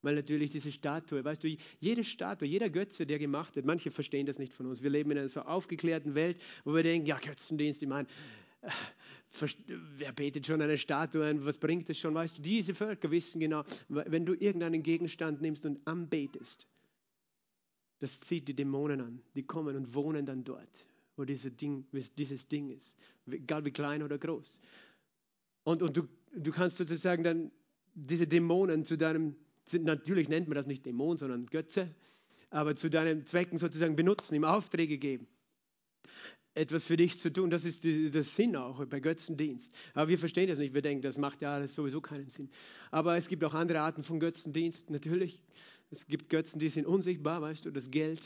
Weil natürlich diese Statue, weißt du, jede Statue, jeder Götze, der gemacht wird, manche verstehen das nicht von uns. Wir leben in einer so aufgeklärten Welt, wo wir denken, ja, Götzendienst, ich meine, äh, wer betet schon eine Statue ein, was bringt es schon, weißt du, diese Völker wissen genau, wenn du irgendeinen Gegenstand nimmst und anbetest, das zieht die Dämonen an, die kommen und wohnen dann dort, wo diese Ding, dieses Ding ist, egal wie klein oder groß. Und, und du, du kannst sozusagen dann diese Dämonen zu deinem sind, natürlich nennt man das nicht Dämon, sondern Götze, aber zu deinen Zwecken sozusagen benutzen, ihm Aufträge geben. Etwas für dich zu tun, das ist der Sinn auch bei Götzendienst. Aber wir verstehen das nicht, wir denken, das macht ja alles sowieso keinen Sinn. Aber es gibt auch andere Arten von Götzendienst, natürlich. Es gibt Götzen, die sind unsichtbar, weißt du, das Geld,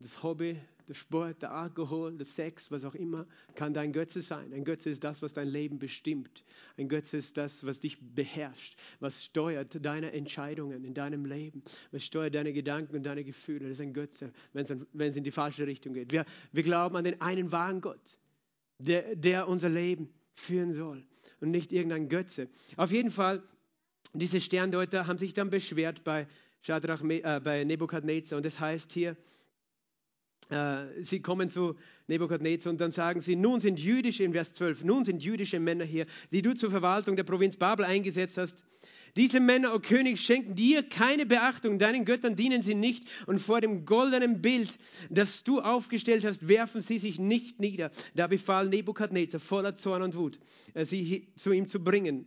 das Hobby, der Sport, der Alkohol, der Sex, was auch immer, kann dein Götze sein. Ein Götze ist das, was dein Leben bestimmt. Ein Götze ist das, was dich beherrscht, was steuert deine Entscheidungen in deinem Leben, was steuert deine Gedanken und deine Gefühle. Das ist ein Götze, wenn es, in die falsche Richtung geht. Wir, wir glauben an den einen wahren Gott, der, der unser Leben führen soll und nicht irgendein Götze. Auf jeden Fall, diese Sterndeuter haben sich dann beschwert bei, Shadrach, äh, bei Nebukadnezar und das heißt hier, sie kommen zu Nebukadnezar und dann sagen sie, nun sind jüdische, in Vers 12, nun sind jüdische Männer hier, die du zur Verwaltung der Provinz Babel eingesetzt hast. Diese Männer, o oh König, schenken dir keine Beachtung, deinen Göttern dienen sie nicht und vor dem goldenen Bild, das du aufgestellt hast, werfen sie sich nicht nieder. Da befahl Nebukadnezar voller Zorn und Wut, äh, sie zu ihm zu bringen.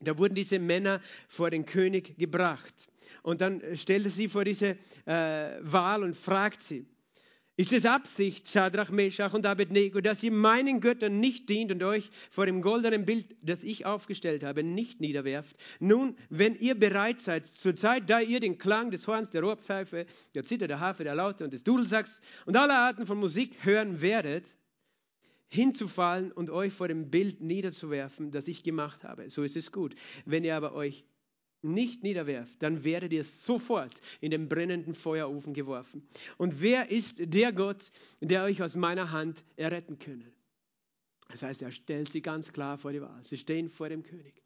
Da wurden diese Männer vor den König gebracht. Und dann stellte sie vor diese äh, Wahl und fragt sie, ist es Absicht, Shadrach, Meshach und Abednego, dass ihr meinen Göttern nicht dient und euch vor dem goldenen Bild, das ich aufgestellt habe, nicht niederwerft? Nun, wenn ihr bereit seid, zur Zeit, da ihr den Klang des Horns, der Rohrpfeife, der Zither, der Harfe, der Laute und des Dudelsacks und aller Arten von Musik hören werdet, hinzufallen und euch vor dem Bild niederzuwerfen, das ich gemacht habe. So ist es gut. Wenn ihr aber euch nicht niederwerft, dann werdet ihr sofort in den brennenden Feuerofen geworfen. Und wer ist der Gott, der euch aus meiner Hand erretten könne? Das heißt, er stellt sie ganz klar vor die Wahl. Sie stehen vor dem König.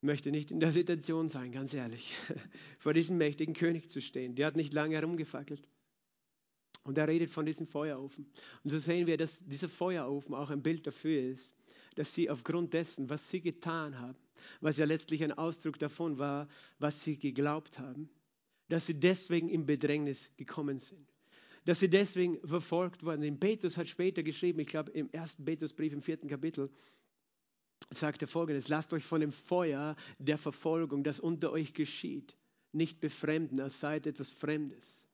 Ich möchte nicht in der Situation sein, ganz ehrlich, vor diesem mächtigen König zu stehen. Der hat nicht lange herumgefackelt. Und er redet von diesem Feuerofen. Und so sehen wir, dass dieser Feuerofen auch ein Bild dafür ist, dass sie aufgrund dessen, was sie getan haben, was ja letztlich ein Ausdruck davon war, was sie geglaubt haben, dass sie deswegen in Bedrängnis gekommen sind. Dass sie deswegen verfolgt worden sind. Petrus hat später geschrieben, ich glaube im ersten Petrusbrief im vierten Kapitel, sagt er folgendes: Lasst euch von dem Feuer der Verfolgung, das unter euch geschieht, nicht befremden, als seid etwas Fremdes.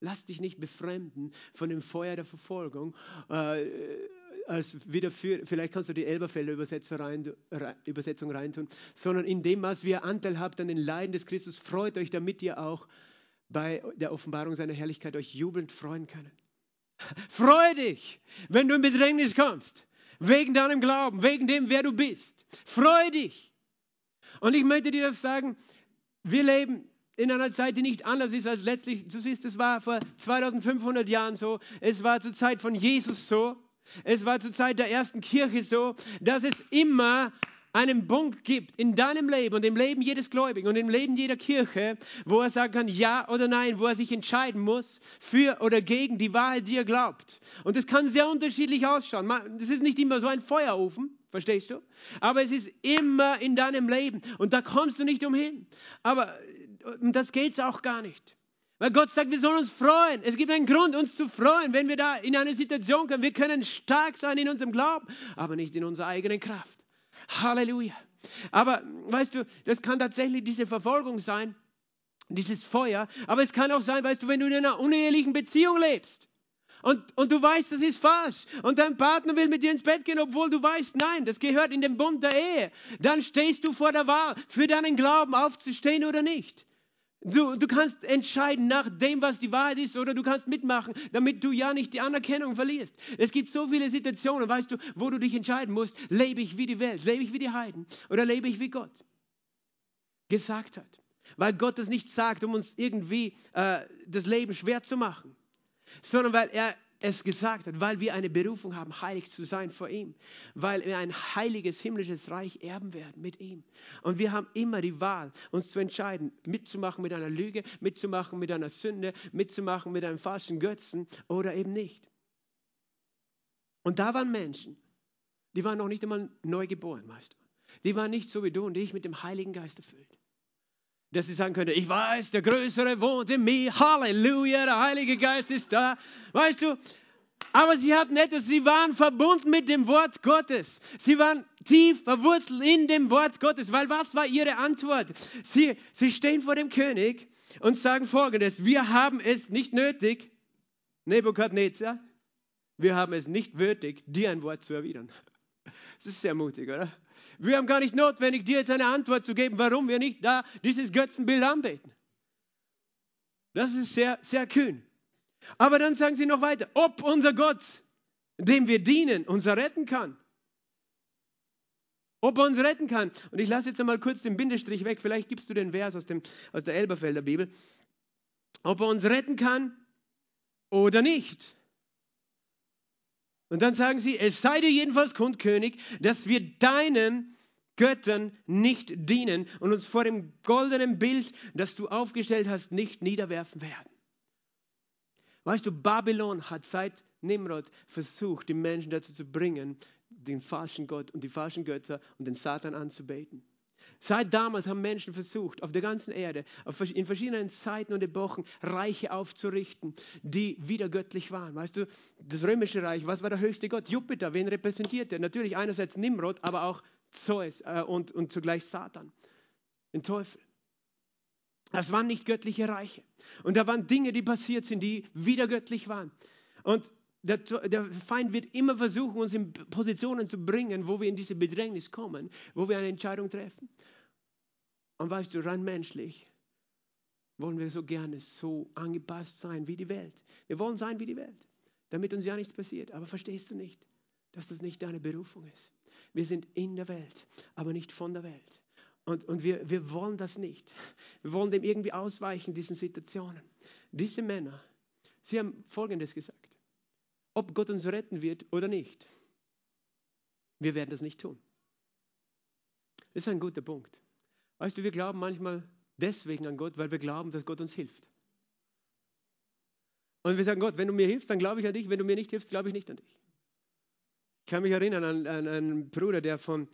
Lass dich nicht befremden von dem Feuer der Verfolgung. Äh, als wieder für, vielleicht kannst du die Elberfelder Übersetzung, rein, Übersetzung reintun, sondern in dem was wir Anteil habt an den Leiden des Christus, freut euch, damit ihr auch bei der Offenbarung seiner Herrlichkeit euch jubelnd freuen könnt. Freu dich, wenn du in Bedrängnis kommst, wegen deinem Glauben, wegen dem, wer du bist. Freu dich. Und ich möchte dir das sagen, wir leben in einer Zeit, die nicht anders ist als letztlich, du siehst, es war vor 2500 Jahren so, es war zur Zeit von Jesus so, es war zur Zeit der ersten Kirche so, dass es immer einen Punkt gibt in deinem Leben und im Leben jedes Gläubigen und im Leben jeder Kirche, wo er sagen kann, ja oder nein, wo er sich entscheiden muss für oder gegen die Wahrheit, die er glaubt. Und das kann sehr unterschiedlich ausschauen. Das ist nicht immer so ein Feuerofen, verstehst du? Aber es ist immer in deinem Leben und da kommst du nicht umhin. Aber das geht es auch gar nicht. Weil Gott sagt, wir sollen uns freuen. Es gibt einen Grund, uns zu freuen, wenn wir da in eine Situation kommen. Wir können stark sein in unserem Glauben, aber nicht in unserer eigenen Kraft. Halleluja. Aber weißt du, das kann tatsächlich diese Verfolgung sein, dieses Feuer. Aber es kann auch sein, weißt du, wenn du in einer unehelichen Beziehung lebst. Und, und du weißt, das ist falsch. Und dein Partner will mit dir ins Bett gehen, obwohl du weißt, nein, das gehört in den Bund der Ehe. Dann stehst du vor der Wahl, für deinen Glauben aufzustehen oder nicht. Du, du kannst entscheiden nach dem, was die Wahrheit ist, oder du kannst mitmachen, damit du ja nicht die Anerkennung verlierst. Es gibt so viele Situationen, weißt du, wo du dich entscheiden musst, lebe ich wie die Welt, lebe ich wie die Heiden oder lebe ich wie Gott gesagt hat. Weil Gott es nicht sagt, um uns irgendwie äh, das Leben schwer zu machen, sondern weil er es gesagt hat, weil wir eine Berufung haben, heilig zu sein vor ihm, weil wir ein heiliges himmlisches Reich erben werden mit ihm. Und wir haben immer die Wahl, uns zu entscheiden, mitzumachen mit einer Lüge, mitzumachen mit einer Sünde, mitzumachen mit einem falschen Götzen oder eben nicht. Und da waren Menschen, die waren noch nicht einmal neu geboren, du. Die waren nicht so wie du und ich mit dem Heiligen Geist erfüllt dass sie sagen könnte, ich weiß, der Größere wohnt in mir, Halleluja, der Heilige Geist ist da. Weißt du, aber sie hatten etwas, sie waren verbunden mit dem Wort Gottes. Sie waren tief verwurzelt in dem Wort Gottes, weil was war ihre Antwort? Sie, sie stehen vor dem König und sagen folgendes, wir haben es nicht nötig, Nebukadnezar, wir haben es nicht nötig, dir ein Wort zu erwidern. Das ist sehr mutig, oder? Wir haben gar nicht notwendig, dir jetzt eine Antwort zu geben, warum wir nicht da dieses Götzenbild anbeten. Das ist sehr, sehr kühn. Aber dann sagen sie noch weiter, ob unser Gott, dem wir dienen, uns retten kann. Ob er uns retten kann. Und ich lasse jetzt einmal kurz den Bindestrich weg. Vielleicht gibst du den Vers aus, dem, aus der Elberfelder Bibel. Ob er uns retten kann oder nicht. Und dann sagen sie, es sei dir jedenfalls Kundkönig, dass wir deinen Göttern nicht dienen und uns vor dem goldenen Bild, das du aufgestellt hast, nicht niederwerfen werden. Weißt du, Babylon hat seit Nimrod versucht, die Menschen dazu zu bringen, den falschen Gott und die falschen Götter und den Satan anzubeten. Seit damals haben Menschen versucht, auf der ganzen Erde, in verschiedenen Zeiten und Epochen, Reiche aufzurichten, die wieder göttlich waren. Weißt du, das römische Reich, was war der höchste Gott? Jupiter, wen repräsentiert er? Natürlich einerseits Nimrod, aber auch Zeus äh, und, und zugleich Satan, den Teufel. Das waren nicht göttliche Reiche. Und da waren Dinge, die passiert sind, die wieder göttlich waren. Und der, der, Feind wird immer versuchen, uns in Positionen zu bringen, wo wir in diese Bedrängnis kommen, wo wir eine Entscheidung treffen. Und weißt du, rein menschlich wollen wir so gerne so angepasst sein wie die Welt. Wir wollen sein wie die Welt, damit uns ja nichts passiert. Aber verstehst du nicht, dass das nicht deine Berufung ist? Wir sind in der Welt, aber nicht von der Welt. Und, und wir, wir wollen das nicht. Wir wollen dem irgendwie ausweichen, diesen Situationen. Diese Männer, sie haben Folgendes gesagt. Ob Gott uns retten wird oder nicht, wir werden das nicht tun. Das ist ein guter Punkt. Weißt du, wir glauben manchmal deswegen an Gott, weil wir glauben, dass Gott uns hilft. Und wir sagen, Gott, wenn du mir hilfst, dann glaube ich an dich. Wenn du mir nicht hilfst, glaube ich nicht an dich. Ich kann mich erinnern an, an einen Bruder, der von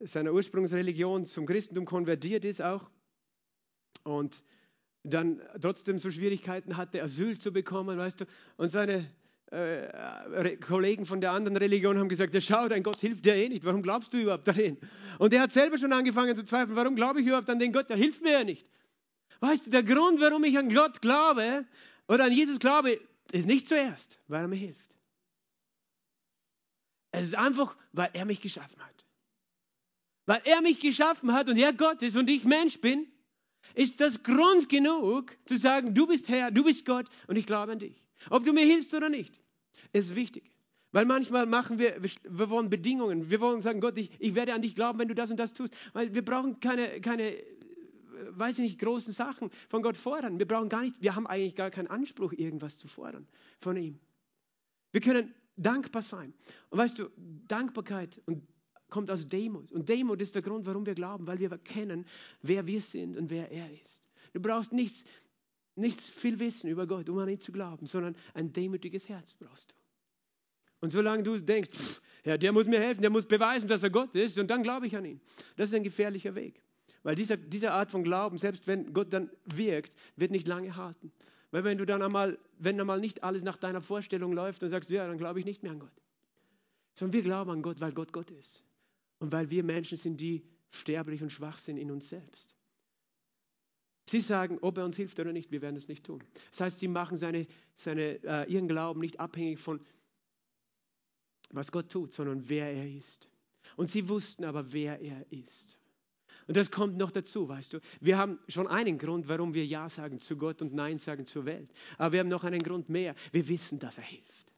seiner Ursprungsreligion zum Christentum konvertiert ist auch und dann trotzdem so Schwierigkeiten hatte, Asyl zu bekommen, weißt du. Und seine äh, Kollegen von der anderen Religion haben gesagt, ja schau, dein Gott hilft dir eh nicht, warum glaubst du überhaupt dahin? Und er hat selber schon angefangen zu zweifeln, warum glaube ich überhaupt an den Gott, der hilft mir ja nicht. Weißt du, der Grund, warum ich an Gott glaube oder an Jesus glaube, ist nicht zuerst, weil er mir hilft. Es ist einfach, weil er mich geschaffen hat. Weil er mich geschaffen hat und er Gott ist und ich Mensch bin, ist das Grund genug zu sagen, du bist Herr, du bist Gott und ich glaube an dich. Ob du mir hilfst oder nicht, ist wichtig. Weil manchmal machen wir, wir wollen Bedingungen. Wir wollen sagen, Gott, ich, ich werde an dich glauben, wenn du das und das tust. Weil wir brauchen keine, keine, weiß ich nicht, großen Sachen von Gott fordern. Wir brauchen gar nicht, wir haben eigentlich gar keinen Anspruch, irgendwas zu fordern von ihm. Wir können dankbar sein. Und weißt du, Dankbarkeit und kommt aus Demut. Und Demut ist der Grund, warum wir glauben, weil wir erkennen, wer wir sind und wer er ist. Du brauchst nichts, nichts viel wissen über Gott, um an ihn zu glauben, sondern ein demütiges Herz brauchst du. Und solange du denkst, pff, ja, der muss mir helfen, der muss beweisen, dass er Gott ist, und dann glaube ich an ihn. Das ist ein gefährlicher Weg. Weil dieser, diese Art von Glauben, selbst wenn Gott dann wirkt, wird nicht lange halten. Weil wenn du dann einmal, wenn einmal nicht alles nach deiner Vorstellung läuft, dann sagst du, ja, dann glaube ich nicht mehr an Gott. Sondern wir glauben an Gott, weil Gott Gott ist. Und weil wir Menschen sind, die sterblich und schwach sind in uns selbst. Sie sagen, ob er uns hilft oder nicht, wir werden es nicht tun. Das heißt, sie machen seine, seine, äh, ihren Glauben nicht abhängig von, was Gott tut, sondern wer er ist. Und sie wussten aber, wer er ist. Und das kommt noch dazu, weißt du. Wir haben schon einen Grund, warum wir Ja sagen zu Gott und Nein sagen zur Welt. Aber wir haben noch einen Grund mehr. Wir wissen, dass er hilft.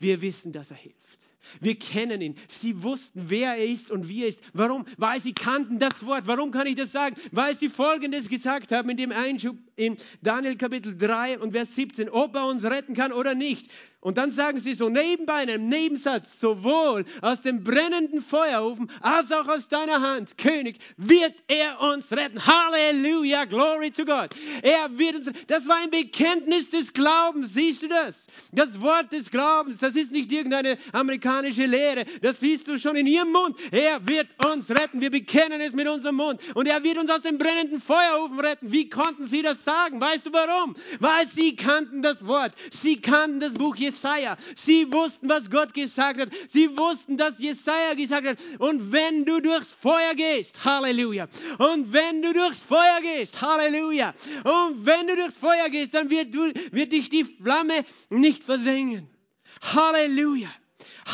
Wir wissen, dass er hilft. Wir kennen ihn. Sie wussten, wer er ist und wie er ist. Warum? Weil sie kannten das Wort. Warum kann ich das sagen? Weil sie Folgendes gesagt haben in dem Einschub in Daniel Kapitel 3 und Vers 17, ob er uns retten kann oder nicht. Und dann sagen sie so nebenbei in einem Nebensatz, sowohl aus dem brennenden Feuerofen als auch aus deiner Hand, König, wird er uns retten. Halleluja, glory to God. Er wird uns, das war ein Bekenntnis des Glaubens, siehst du das? Das Wort des Glaubens, das ist nicht irgendeine amerikanische Lehre, das siehst du schon in ihrem Mund. Er wird uns retten, wir bekennen es mit unserem Mund. Und er wird uns aus dem brennenden Feuerofen retten. Wie konnten sie das sagen? Weißt du warum? Weil sie kannten das Wort, sie kannten das Buch Jesaja. Jesaja. Sie wussten, was Gott gesagt hat. Sie wussten, dass Jesaja gesagt hat. Und wenn du durchs Feuer gehst, Halleluja. Und wenn du durchs Feuer gehst, Halleluja. Und wenn du durchs Feuer gehst, dann wird, du, wird dich die Flamme nicht versengen. Halleluja.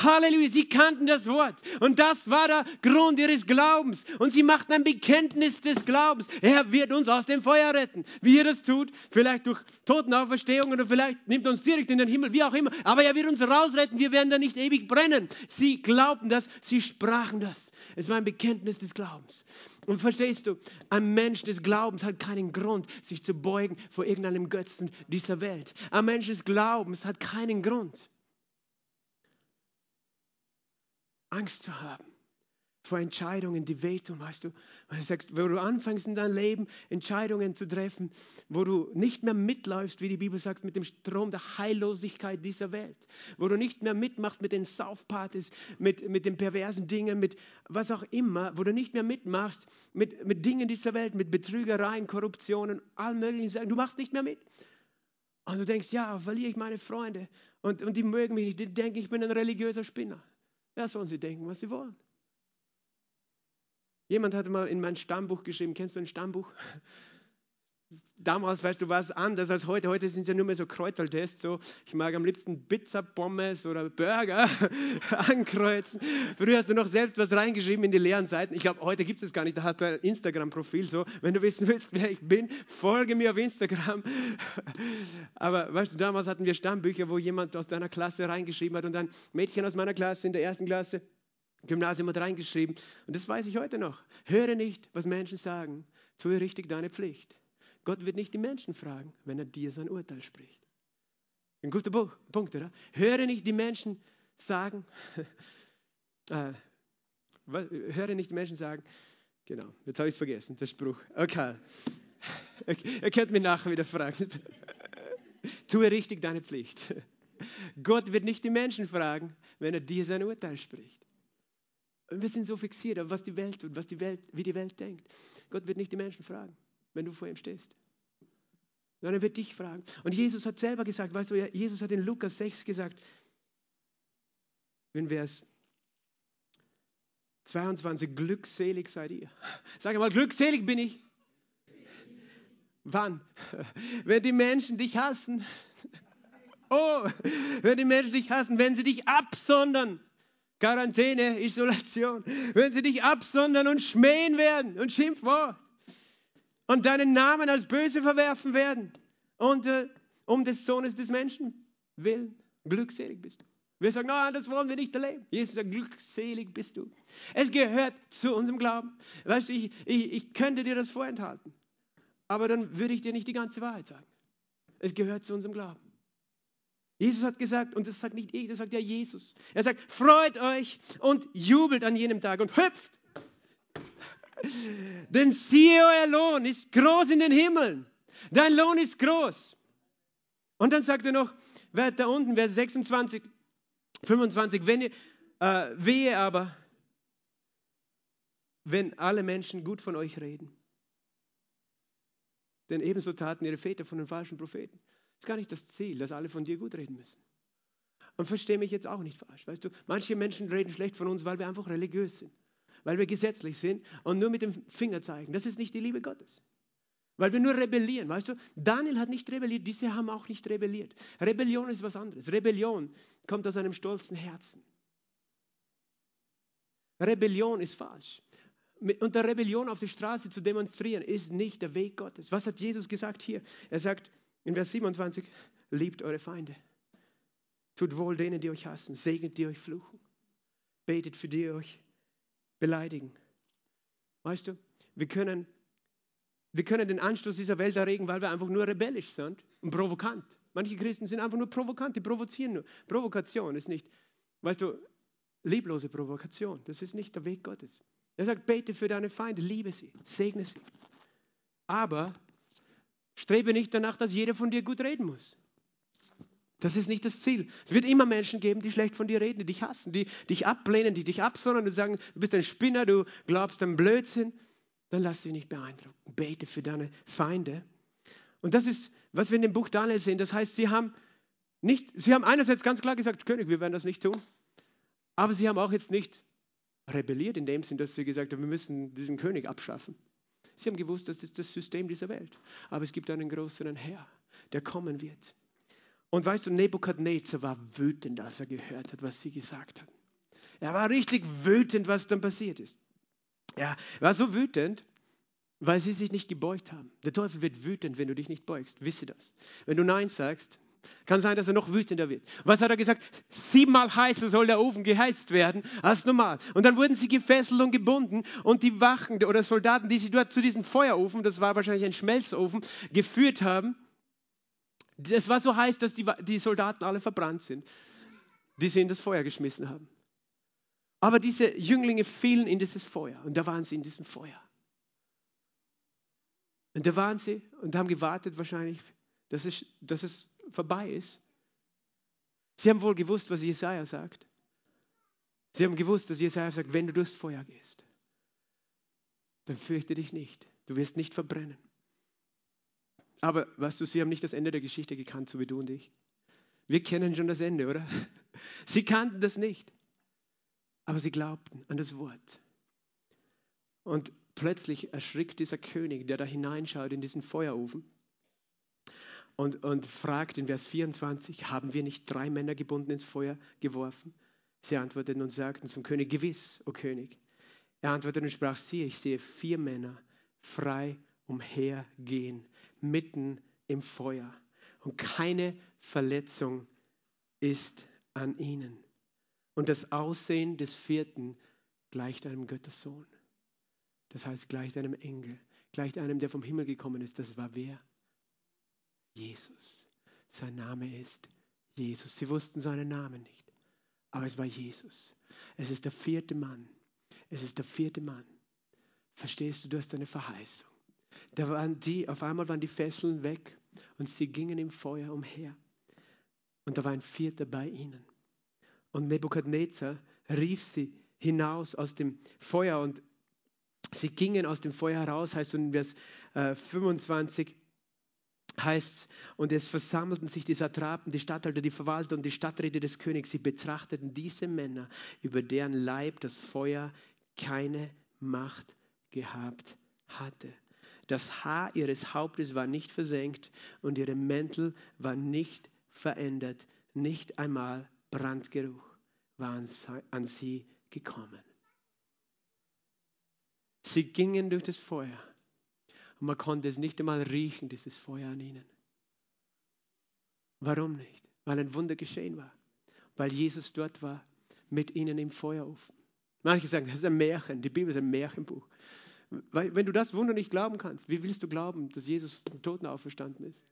Halleluja, sie kannten das Wort. Und das war der Grund ihres Glaubens. Und sie machten ein Bekenntnis des Glaubens. Er wird uns aus dem Feuer retten. Wie er das tut, vielleicht durch Totenauferstehung oder vielleicht nimmt uns direkt in den Himmel, wie auch immer. Aber er wird uns rausretten. Wir werden da nicht ewig brennen. Sie glaubten das, sie sprachen das. Es war ein Bekenntnis des Glaubens. Und verstehst du, ein Mensch des Glaubens hat keinen Grund, sich zu beugen vor irgendeinem Götzen dieser Welt. Ein Mensch des Glaubens hat keinen Grund. Angst zu haben vor Entscheidungen, die wehtun, weißt du. Wenn du sagst, wo du anfängst in deinem Leben Entscheidungen zu treffen, wo du nicht mehr mitläufst, wie die Bibel sagt, mit dem Strom der Heillosigkeit dieser Welt, wo du nicht mehr mitmachst mit den Saufpartys, mit, mit den perversen Dingen, mit was auch immer, wo du nicht mehr mitmachst mit, mit Dingen dieser Welt, mit Betrügereien, Korruptionen, allen möglichen Sachen, du machst nicht mehr mit. Und du denkst, ja, verliere ich meine Freunde und, und die mögen mich nicht, die denken, ich bin ein religiöser Spinner. Ja, sollen sie denken, was sie wollen. Jemand hatte mal in mein Stammbuch geschrieben, kennst du ein Stammbuch? Damals, weißt du, war es anders als heute. Heute sind es ja nur mehr so Kräutertests. So, ich mag am liebsten Pizza, Pommes oder Burger ankreuzen. Früher hast du noch selbst was reingeschrieben in die leeren Seiten. Ich glaube, heute gibt es gar nicht. Da hast du ein Instagram-Profil. So, wenn du wissen willst, wer ich bin, folge mir auf Instagram. Aber weißt du, damals hatten wir Stammbücher, wo jemand aus deiner Klasse reingeschrieben hat und ein Mädchen aus meiner Klasse in der ersten Klasse Gymnasium hat reingeschrieben. Und das weiß ich heute noch. Höre nicht, was Menschen sagen. Tue richtig deine Pflicht. Gott wird nicht die Menschen fragen, wenn er dir sein Urteil spricht. Ein guter Punkt, oder? Höre nicht die Menschen sagen, äh, höre nicht die Menschen sagen, genau, jetzt habe ich es vergessen, der Spruch. Okay. Ihr könnt mich nachher wieder fragen. Tue richtig deine Pflicht. Gott wird nicht die Menschen fragen, wenn er dir sein Urteil spricht. Und wir sind so fixiert auf was die Welt tut, was die Welt, wie die Welt denkt. Gott wird nicht die Menschen fragen wenn du vor ihm stehst. Sondern er wird dich fragen. Und Jesus hat selber gesagt, weißt du, Jesus hat in Lukas 6 gesagt, in Vers 22, glückselig seid ihr. Sag mal, glückselig bin ich. Wann? Wenn die Menschen dich hassen. Oh, wenn die Menschen dich hassen, wenn sie dich absondern. Quarantäne, Isolation. Wenn sie dich absondern und schmähen werden und Schimpfwort und deinen Namen als böse verwerfen werden. Und äh, um des Sohnes des Menschen willen. Glückselig bist du. Wir sagen, nein, das wollen wir nicht erleben. Jesus sagt, glückselig bist du. Es gehört zu unserem Glauben. Weißt du, ich, ich, ich könnte dir das vorenthalten. Aber dann würde ich dir nicht die ganze Wahrheit sagen. Es gehört zu unserem Glauben. Jesus hat gesagt, und das sagt nicht ich, das sagt ja Jesus. Er sagt, freut euch und jubelt an jenem Tag und hüpft. Denn siehe, euer Lohn ist groß in den Himmeln. Dein Lohn ist groß. Und dann sagt er noch, wer da unten, Vers 26, 25, wenn ihr, äh, wehe aber, wenn alle Menschen gut von euch reden. Denn ebenso taten ihre Väter von den falschen Propheten. Das ist gar nicht das Ziel, dass alle von dir gut reden müssen. Und verstehe mich jetzt auch nicht falsch. Weißt du, manche Menschen reden schlecht von uns, weil wir einfach religiös sind, weil wir gesetzlich sind und nur mit dem Finger zeigen. Das ist nicht die Liebe Gottes. Weil wir nur rebellieren, weißt du? Daniel hat nicht rebelliert, diese haben auch nicht rebelliert. Rebellion ist was anderes. Rebellion kommt aus einem stolzen Herzen. Rebellion ist falsch. Unter Rebellion auf die Straße zu demonstrieren, ist nicht der Weg Gottes. Was hat Jesus gesagt hier? Er sagt in Vers 27, liebt eure Feinde. Tut wohl denen, die euch hassen. Segnet, die euch fluchen. Betet für die, die euch beleidigen. Weißt du, wir können wir können den Anstoß dieser Welt erregen, weil wir einfach nur rebellisch sind und provokant. Manche Christen sind einfach nur provokant, die provozieren nur. Provokation ist nicht, weißt du, lieblose Provokation. Das ist nicht der Weg Gottes. Er sagt, bete für deine Feinde, liebe sie, segne sie. Aber strebe nicht danach, dass jeder von dir gut reden muss. Das ist nicht das Ziel. Es wird immer Menschen geben, die schlecht von dir reden, die dich hassen, die dich ablehnen, die dich absondern und sagen, du bist ein Spinner, du glaubst an Blödsinn dann lass dich nicht beeindrucken. Bete für deine Feinde. Und das ist, was wir in dem Buch Daniel sehen. Das heißt, sie haben nicht, sie haben einerseits ganz klar gesagt, König, wir werden das nicht tun. Aber sie haben auch jetzt nicht rebelliert in dem Sinn, dass sie gesagt haben, wir müssen diesen König abschaffen. Sie haben gewusst, das ist das System dieser Welt. Aber es gibt einen größeren Herr, der kommen wird. Und weißt du, Nebukadnezar war wütend, als er gehört hat, was sie gesagt haben. Er war richtig wütend, was dann passiert ist. Er war so wütend, weil sie sich nicht gebeugt haben. Der Teufel wird wütend, wenn du dich nicht beugst. Wisse das. Wenn du Nein sagst, kann sein, dass er noch wütender wird. Was hat er gesagt? Siebenmal heißer soll der Ofen geheizt werden als normal. Und dann wurden sie gefesselt und gebunden und die Wachen oder Soldaten, die sie dort zu diesem Feuerofen, das war wahrscheinlich ein Schmelzofen, geführt haben, das war so heiß, dass die, die Soldaten alle verbrannt sind, die sie in das Feuer geschmissen haben. Aber diese Jünglinge fielen in dieses Feuer und da waren sie in diesem Feuer. Und da waren sie und haben gewartet wahrscheinlich, dass es, dass es vorbei ist. Sie haben wohl gewusst, was Jesaja sagt. Sie haben gewusst, dass Jesaja sagt, wenn du durchs Feuer gehst, dann fürchte dich nicht. Du wirst nicht verbrennen. Aber weißt du, sie haben nicht das Ende der Geschichte gekannt, so wie du und ich. Wir kennen schon das Ende, oder? Sie kannten das nicht. Aber sie glaubten an das Wort. Und plötzlich erschrickt dieser König, der da hineinschaut in diesen Feuerofen und, und fragt in Vers 24, haben wir nicht drei Männer gebunden ins Feuer geworfen? Sie antworteten und sagten zum König, gewiss, o König. Er antwortete und sprach, siehe, ich sehe vier Männer frei umhergehen, mitten im Feuer. Und keine Verletzung ist an ihnen. Und das Aussehen des vierten gleicht einem Göttersohn. Das heißt, gleicht einem Engel, gleicht einem, der vom Himmel gekommen ist. Das war wer? Jesus. Sein Name ist Jesus. Sie wussten seinen Namen nicht, aber es war Jesus. Es ist der vierte Mann. Es ist der vierte Mann. Verstehst du, du hast eine Verheißung. Da waren die, auf einmal waren die Fesseln weg und sie gingen im Feuer umher. Und da war ein Vierter bei ihnen. Und Nebukadnezar rief sie hinaus aus dem Feuer und sie gingen aus dem Feuer heraus, heißt in Vers äh, 25 heißt und es versammelten sich die Satrapen, die Statthalter, die Verwalter und die Stadträte des Königs. Sie betrachteten diese Männer, über deren Leib das Feuer keine Macht gehabt hatte. Das Haar ihres Hauptes war nicht versenkt und ihre Mäntel waren nicht verändert, nicht einmal Brandgeruch war an sie gekommen. Sie gingen durch das Feuer und man konnte es nicht einmal riechen, dieses Feuer an ihnen. Warum nicht? Weil ein Wunder geschehen war. Weil Jesus dort war, mit ihnen im Feuerofen. Manche sagen, das ist ein Märchen, die Bibel ist ein Märchenbuch. Weil, wenn du das Wunder nicht glauben kannst, wie willst du glauben, dass Jesus zum Toten auferstanden ist?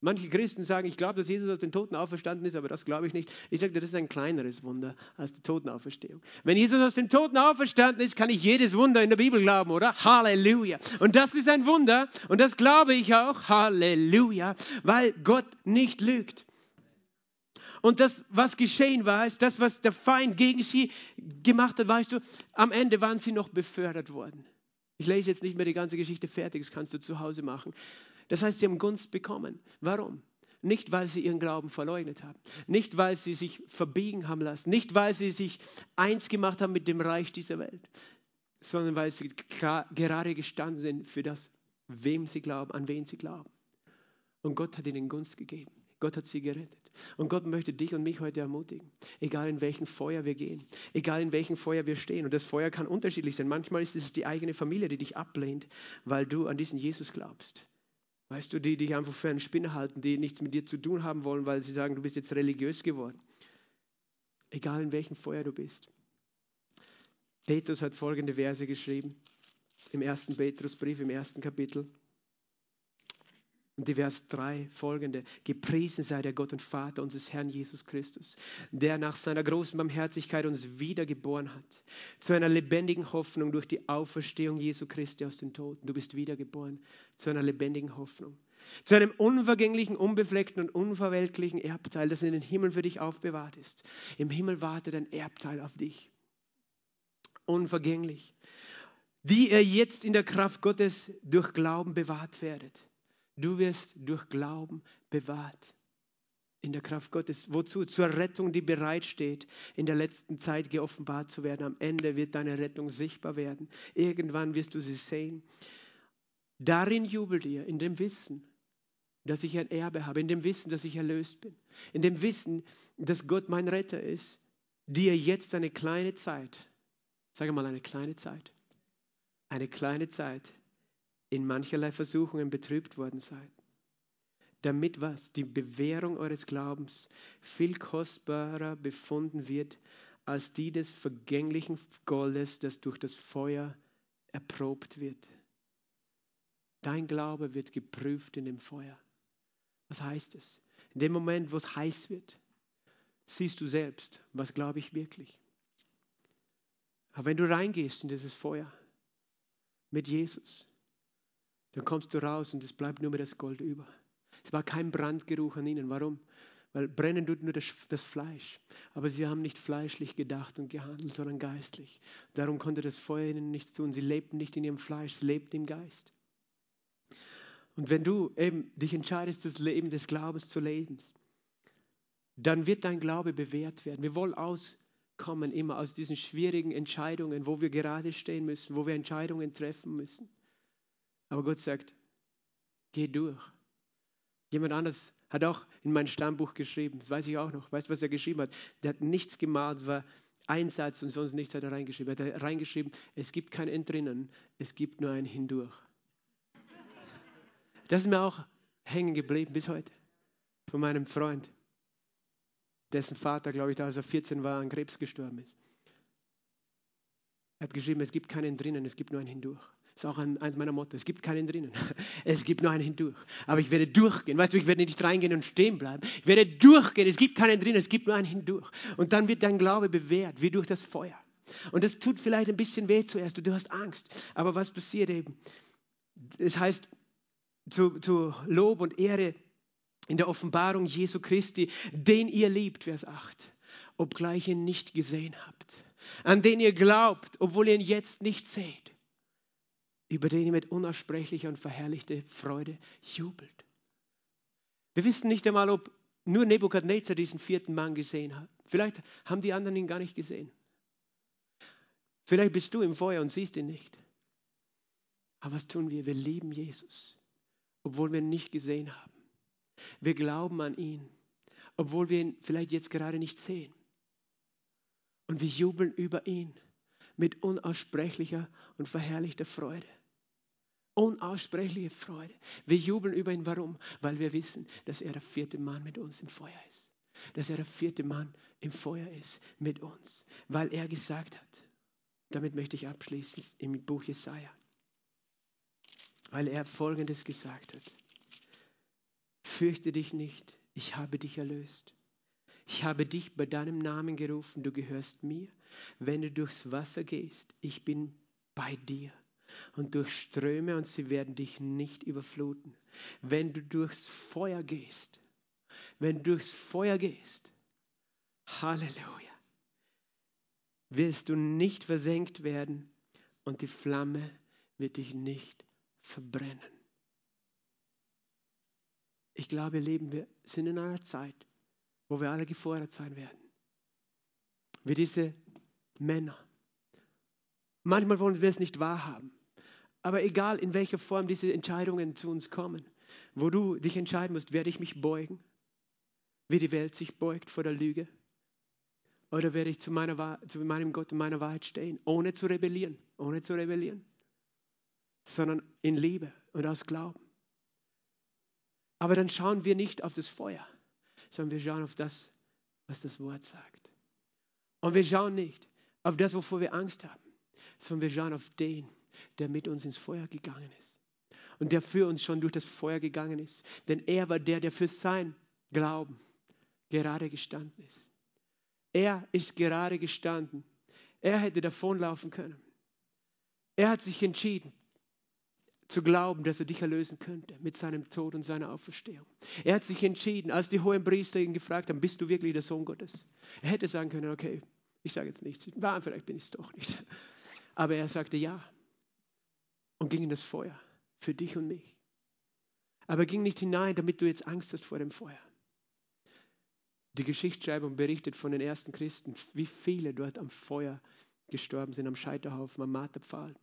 Manche Christen sagen, ich glaube, dass Jesus aus den Toten auferstanden ist, aber das glaube ich nicht. Ich sage dir, das ist ein kleineres Wunder als die Totenauferstehung. Wenn Jesus aus den Toten auferstanden ist, kann ich jedes Wunder in der Bibel glauben, oder? Halleluja. Und das ist ein Wunder und das glaube ich auch. Halleluja. Weil Gott nicht lügt. Und das, was geschehen war, ist das, was der Feind gegen sie gemacht hat, weißt du, am Ende waren sie noch befördert worden. Ich lese jetzt nicht mehr die ganze Geschichte fertig, das kannst du zu Hause machen. Das heißt, sie haben Gunst bekommen. Warum? Nicht, weil sie ihren Glauben verleugnet haben. Nicht, weil sie sich verbiegen haben lassen. Nicht, weil sie sich eins gemacht haben mit dem Reich dieser Welt. Sondern weil sie gerade gestanden sind für das, wem sie glauben, an wen sie glauben. Und Gott hat ihnen Gunst gegeben. Gott hat sie gerettet. Und Gott möchte dich und mich heute ermutigen. Egal in welchem Feuer wir gehen, egal in welchem Feuer wir stehen. Und das Feuer kann unterschiedlich sein. Manchmal ist es die eigene Familie, die dich ablehnt, weil du an diesen Jesus glaubst. Weißt du, die dich einfach für einen Spinner halten, die nichts mit dir zu tun haben wollen, weil sie sagen, du bist jetzt religiös geworden. Egal in welchem Feuer du bist. Petrus hat folgende Verse geschrieben im ersten Petrusbrief, im ersten Kapitel. Und die Vers 3 folgende. Gepriesen sei der Gott und Vater unseres Herrn Jesus Christus, der nach seiner großen Barmherzigkeit uns wiedergeboren hat. Zu einer lebendigen Hoffnung durch die Auferstehung Jesu Christi aus den Toten. Du bist wiedergeboren. Zu einer lebendigen Hoffnung. Zu einem unvergänglichen, unbefleckten und unverwelklichen Erbteil, das in den Himmel für dich aufbewahrt ist. Im Himmel wartet ein Erbteil auf dich. Unvergänglich. Die ihr jetzt in der Kraft Gottes durch Glauben bewahrt werdet Du wirst durch Glauben bewahrt in der Kraft Gottes. Wozu? Zur Rettung, die bereitsteht, in der letzten Zeit geoffenbart zu werden. Am Ende wird deine Rettung sichtbar werden. Irgendwann wirst du sie sehen. Darin jubelt ihr, in dem Wissen, dass ich ein Erbe habe, in dem Wissen, dass ich erlöst bin, in dem Wissen, dass Gott mein Retter ist, dir jetzt eine kleine Zeit, sage mal eine kleine Zeit, eine kleine Zeit in mancherlei Versuchungen betrübt worden seid. Damit was? Die Bewährung eures Glaubens viel kostbarer befunden wird als die des vergänglichen Goldes, das durch das Feuer erprobt wird. Dein Glaube wird geprüft in dem Feuer. Was heißt es? In dem Moment, wo es heiß wird, siehst du selbst, was glaube ich wirklich. Aber wenn du reingehst in dieses Feuer mit Jesus, dann kommst du raus und es bleibt nur mehr das Gold über. Es war kein Brandgeruch an ihnen. Warum? Weil brennen tut nur das, das, Fleisch. Aber sie haben nicht fleischlich gedacht und gehandelt, sondern geistlich. Darum konnte das Feuer ihnen nichts tun. Sie lebten nicht in ihrem Fleisch, sie lebten im Geist. Und wenn du eben dich entscheidest, das Leben des Glaubens zu leben, dann wird dein Glaube bewährt werden. Wir wollen auskommen immer aus diesen schwierigen Entscheidungen, wo wir gerade stehen müssen, wo wir Entscheidungen treffen müssen. Aber Gott sagt, geh durch. Jemand anders hat auch in mein Stammbuch geschrieben, das weiß ich auch noch, weißt du, was er geschrieben hat? Der hat nichts gemalt, es war ein Satz und sonst nichts hat er reingeschrieben. Er hat reingeschrieben, es gibt kein Entrinnen, es gibt nur ein Hindurch. Das ist mir auch hängen geblieben bis heute von meinem Freund, dessen Vater, glaube ich, da als er 14 war, an Krebs gestorben ist. Er hat geschrieben, es gibt keinen drinnen, es gibt nur ein Hindurch. Das ist auch eins meiner Motto. Es gibt keinen drinnen. Es gibt nur einen hindurch. Aber ich werde durchgehen. Weißt du, ich werde nicht reingehen und stehen bleiben. Ich werde durchgehen. Es gibt keinen drinnen. Es gibt nur einen hindurch. Und dann wird dein Glaube bewährt, wie durch das Feuer. Und das tut vielleicht ein bisschen weh zuerst. Du hast Angst. Aber was passiert eben? Es heißt, zu, zu Lob und Ehre in der Offenbarung Jesu Christi, den ihr liebt, Vers 8, obgleich ihr ihn nicht gesehen habt, an den ihr glaubt, obwohl ihr ihn jetzt nicht seht über den ihr mit unaussprechlicher und verherrlichter Freude jubelt. Wir wissen nicht einmal, ob nur Nebukadnezar diesen vierten Mann gesehen hat. Vielleicht haben die anderen ihn gar nicht gesehen. Vielleicht bist du im Feuer und siehst ihn nicht. Aber was tun wir? Wir lieben Jesus, obwohl wir ihn nicht gesehen haben. Wir glauben an ihn, obwohl wir ihn vielleicht jetzt gerade nicht sehen. Und wir jubeln über ihn mit unaussprechlicher und verherrlichter Freude. Unaussprechliche Freude. Wir jubeln über ihn. Warum? Weil wir wissen, dass er der vierte Mann mit uns im Feuer ist. Dass er der vierte Mann im Feuer ist mit uns. Weil er gesagt hat, damit möchte ich abschließen im Buch Jesaja. Weil er Folgendes gesagt hat. Fürchte dich nicht, ich habe dich erlöst. Ich habe dich bei deinem Namen gerufen, du gehörst mir. Wenn du durchs Wasser gehst, ich bin bei dir. Und durch Ströme und sie werden dich nicht überfluten. Wenn du durchs Feuer gehst, wenn du durchs Feuer gehst, Halleluja, wirst du nicht versenkt werden und die Flamme wird dich nicht verbrennen. Ich glaube, leben wir sind in einer Zeit, wo wir alle gefordert sein werden. Wie diese Männer. Manchmal wollen wir es nicht wahrhaben. Aber egal in welcher Form diese Entscheidungen zu uns kommen, wo du dich entscheiden musst, werde ich mich beugen, wie die Welt sich beugt vor der Lüge, oder werde ich zu, meiner, zu meinem Gott und meiner Wahrheit stehen, ohne zu rebellieren, ohne zu rebellieren, sondern in Liebe und aus Glauben. Aber dann schauen wir nicht auf das Feuer, sondern wir schauen auf das, was das Wort sagt. Und wir schauen nicht auf das, wovor wir Angst haben, sondern wir schauen auf den, der mit uns ins Feuer gegangen ist. Und der für uns schon durch das Feuer gegangen ist. Denn er war der, der für sein Glauben gerade gestanden ist. Er ist gerade gestanden. Er hätte davonlaufen können. Er hat sich entschieden, zu glauben, dass er dich erlösen könnte mit seinem Tod und seiner Auferstehung. Er hat sich entschieden, als die hohen Priester ihn gefragt haben, bist du wirklich der Sohn Gottes? Er hätte sagen können, okay, ich sage jetzt nichts, war, vielleicht bin ich es doch nicht. Aber er sagte ja und ging in das Feuer für dich und mich. Aber er ging nicht hinein, damit du jetzt Angst hast vor dem Feuer. Die Geschichtsschreibung berichtet von den ersten Christen, wie viele dort am Feuer gestorben sind, am Scheiterhaufen, am Marterpfahl.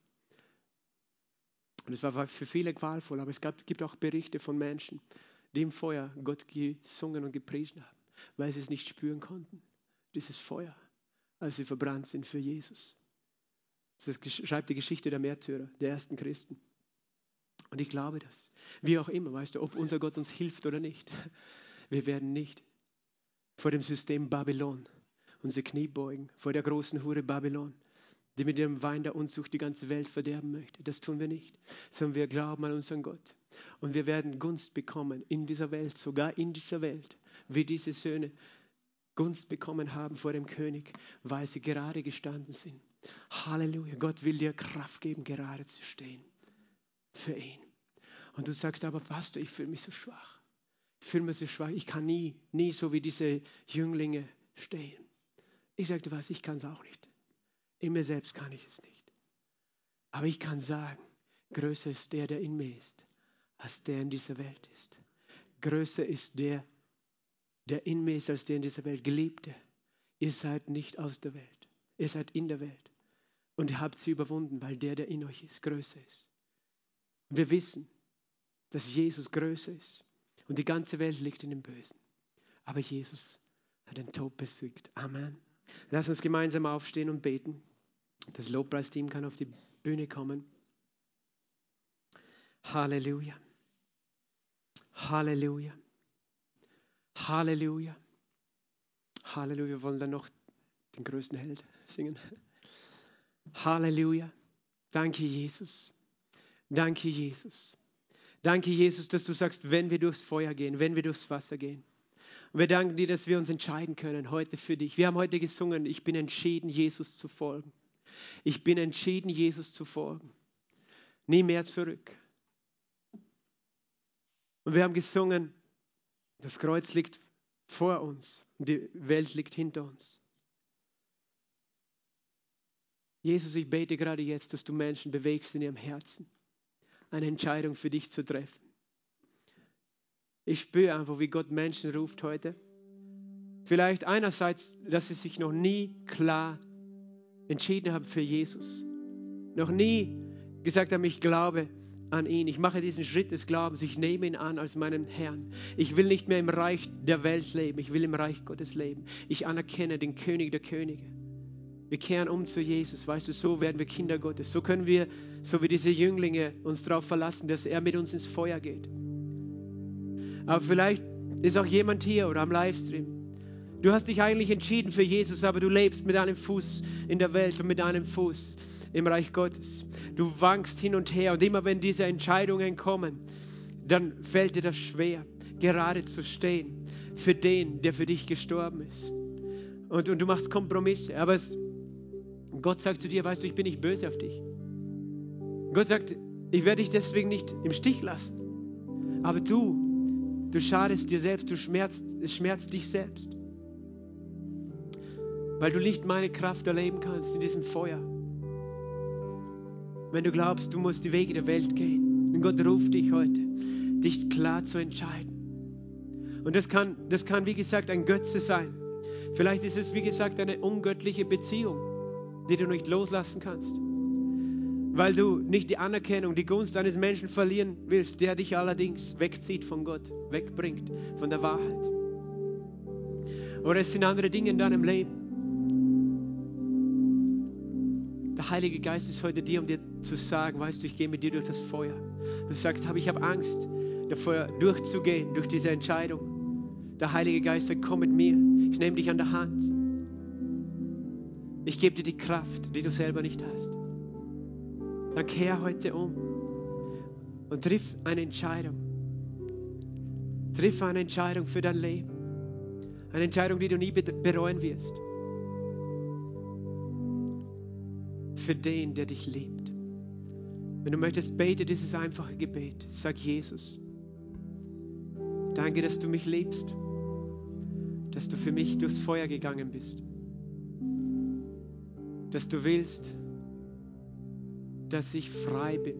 Und es war für viele qualvoll, aber es gab, gibt auch Berichte von Menschen, die im Feuer Gott gesungen und gepriesen haben, weil sie es nicht spüren konnten, dieses Feuer, als sie verbrannt sind für Jesus. Das schreibt die Geschichte der Märtyrer, der ersten Christen. Und ich glaube das. Wie auch immer, weißt du, ob unser Gott uns hilft oder nicht. Wir werden nicht vor dem System Babylon unsere Knie beugen, vor der großen Hure Babylon, die mit ihrem Wein der Unzucht die ganze Welt verderben möchte. Das tun wir nicht, sondern wir glauben an unseren Gott. Und wir werden Gunst bekommen in dieser Welt, sogar in dieser Welt, wie diese Söhne Gunst bekommen haben vor dem König, weil sie gerade gestanden sind. Halleluja, Gott will dir Kraft geben, gerade zu stehen für ihn. Und du sagst aber, Pastor, ich fühle mich so schwach fühle mich so schwach, ich kann nie, nie so wie diese Jünglinge stehen. Ich sagte, was, ich kann es auch nicht. In mir selbst kann ich es nicht. Aber ich kann sagen, größer ist der, der in mir ist, als der in dieser Welt ist. Größer ist der, der in mir ist, als der in dieser Welt. Geliebte, ihr seid nicht aus der Welt. Ihr seid in der Welt. Und ihr habt sie überwunden, weil der, der in euch ist, größer ist. Wir wissen, dass Jesus größer ist. Und die ganze Welt liegt in dem Bösen. Aber Jesus hat den Tod besiegt. Amen. Lass uns gemeinsam aufstehen und beten. Das Lobpreisteam kann auf die Bühne kommen. Halleluja. Halleluja. Halleluja. Halleluja. Wir wollen dann noch den größten Held singen. Halleluja. Danke, Jesus. Danke, Jesus. Danke, Jesus, dass du sagst, wenn wir durchs Feuer gehen, wenn wir durchs Wasser gehen. Und wir danken dir, dass wir uns entscheiden können heute für dich. Wir haben heute gesungen, ich bin entschieden, Jesus zu folgen. Ich bin entschieden, Jesus zu folgen. Nie mehr zurück. Und wir haben gesungen, das Kreuz liegt vor uns und die Welt liegt hinter uns. Jesus, ich bete gerade jetzt, dass du Menschen bewegst in ihrem Herzen eine Entscheidung für dich zu treffen. Ich spüre einfach, wie Gott Menschen ruft heute. Vielleicht einerseits, dass sie sich noch nie klar entschieden haben für Jesus. Noch nie gesagt haben, ich glaube an ihn. Ich mache diesen Schritt des Glaubens. Ich nehme ihn an als meinen Herrn. Ich will nicht mehr im Reich der Welt leben. Ich will im Reich Gottes leben. Ich anerkenne den König der Könige. Wir kehren um zu Jesus, weißt du, so werden wir Kinder Gottes. So können wir, so wie diese Jünglinge, uns darauf verlassen, dass er mit uns ins Feuer geht. Aber vielleicht ist auch jemand hier oder am Livestream. Du hast dich eigentlich entschieden für Jesus, aber du lebst mit einem Fuß in der Welt und mit einem Fuß im Reich Gottes. Du wankst hin und her und immer wenn diese Entscheidungen kommen, dann fällt dir das schwer. gerade zu stehen für den, der für dich gestorben ist. Und, und du machst Kompromisse, aber es, Gott sagt zu dir, weißt du, ich bin nicht böse auf dich. Gott sagt, ich werde dich deswegen nicht im Stich lassen. Aber du, du schadest dir selbst, du schmerzt, es schmerzt dich selbst. Weil du nicht meine Kraft erleben kannst in diesem Feuer. Wenn du glaubst, du musst die Wege der Welt gehen. Und Gott ruft dich heute, dich klar zu entscheiden. Und das kann, das kann, wie gesagt, ein Götze sein. Vielleicht ist es, wie gesagt, eine ungöttliche Beziehung, die du nicht loslassen kannst. Weil du nicht die Anerkennung, die Gunst eines Menschen verlieren willst, der dich allerdings wegzieht von Gott, wegbringt von der Wahrheit. Oder es sind andere Dinge in deinem Leben. Heilige Geist ist heute dir, um dir zu sagen, weißt du, ich gehe mit dir durch das Feuer. Du sagst, ich habe Angst, davor durchzugehen, durch diese Entscheidung. Der Heilige Geist sagt, komm mit mir. Ich nehme dich an der Hand. Ich gebe dir die Kraft, die du selber nicht hast. Dann kehr heute um und triff eine Entscheidung. Triff eine Entscheidung für dein Leben. Eine Entscheidung, die du nie bereuen wirst. Für den, der dich liebt. Wenn du möchtest, bete dieses einfache Gebet. Sag Jesus, danke, dass du mich liebst dass du für mich durchs Feuer gegangen bist. Dass du willst, dass ich frei bin.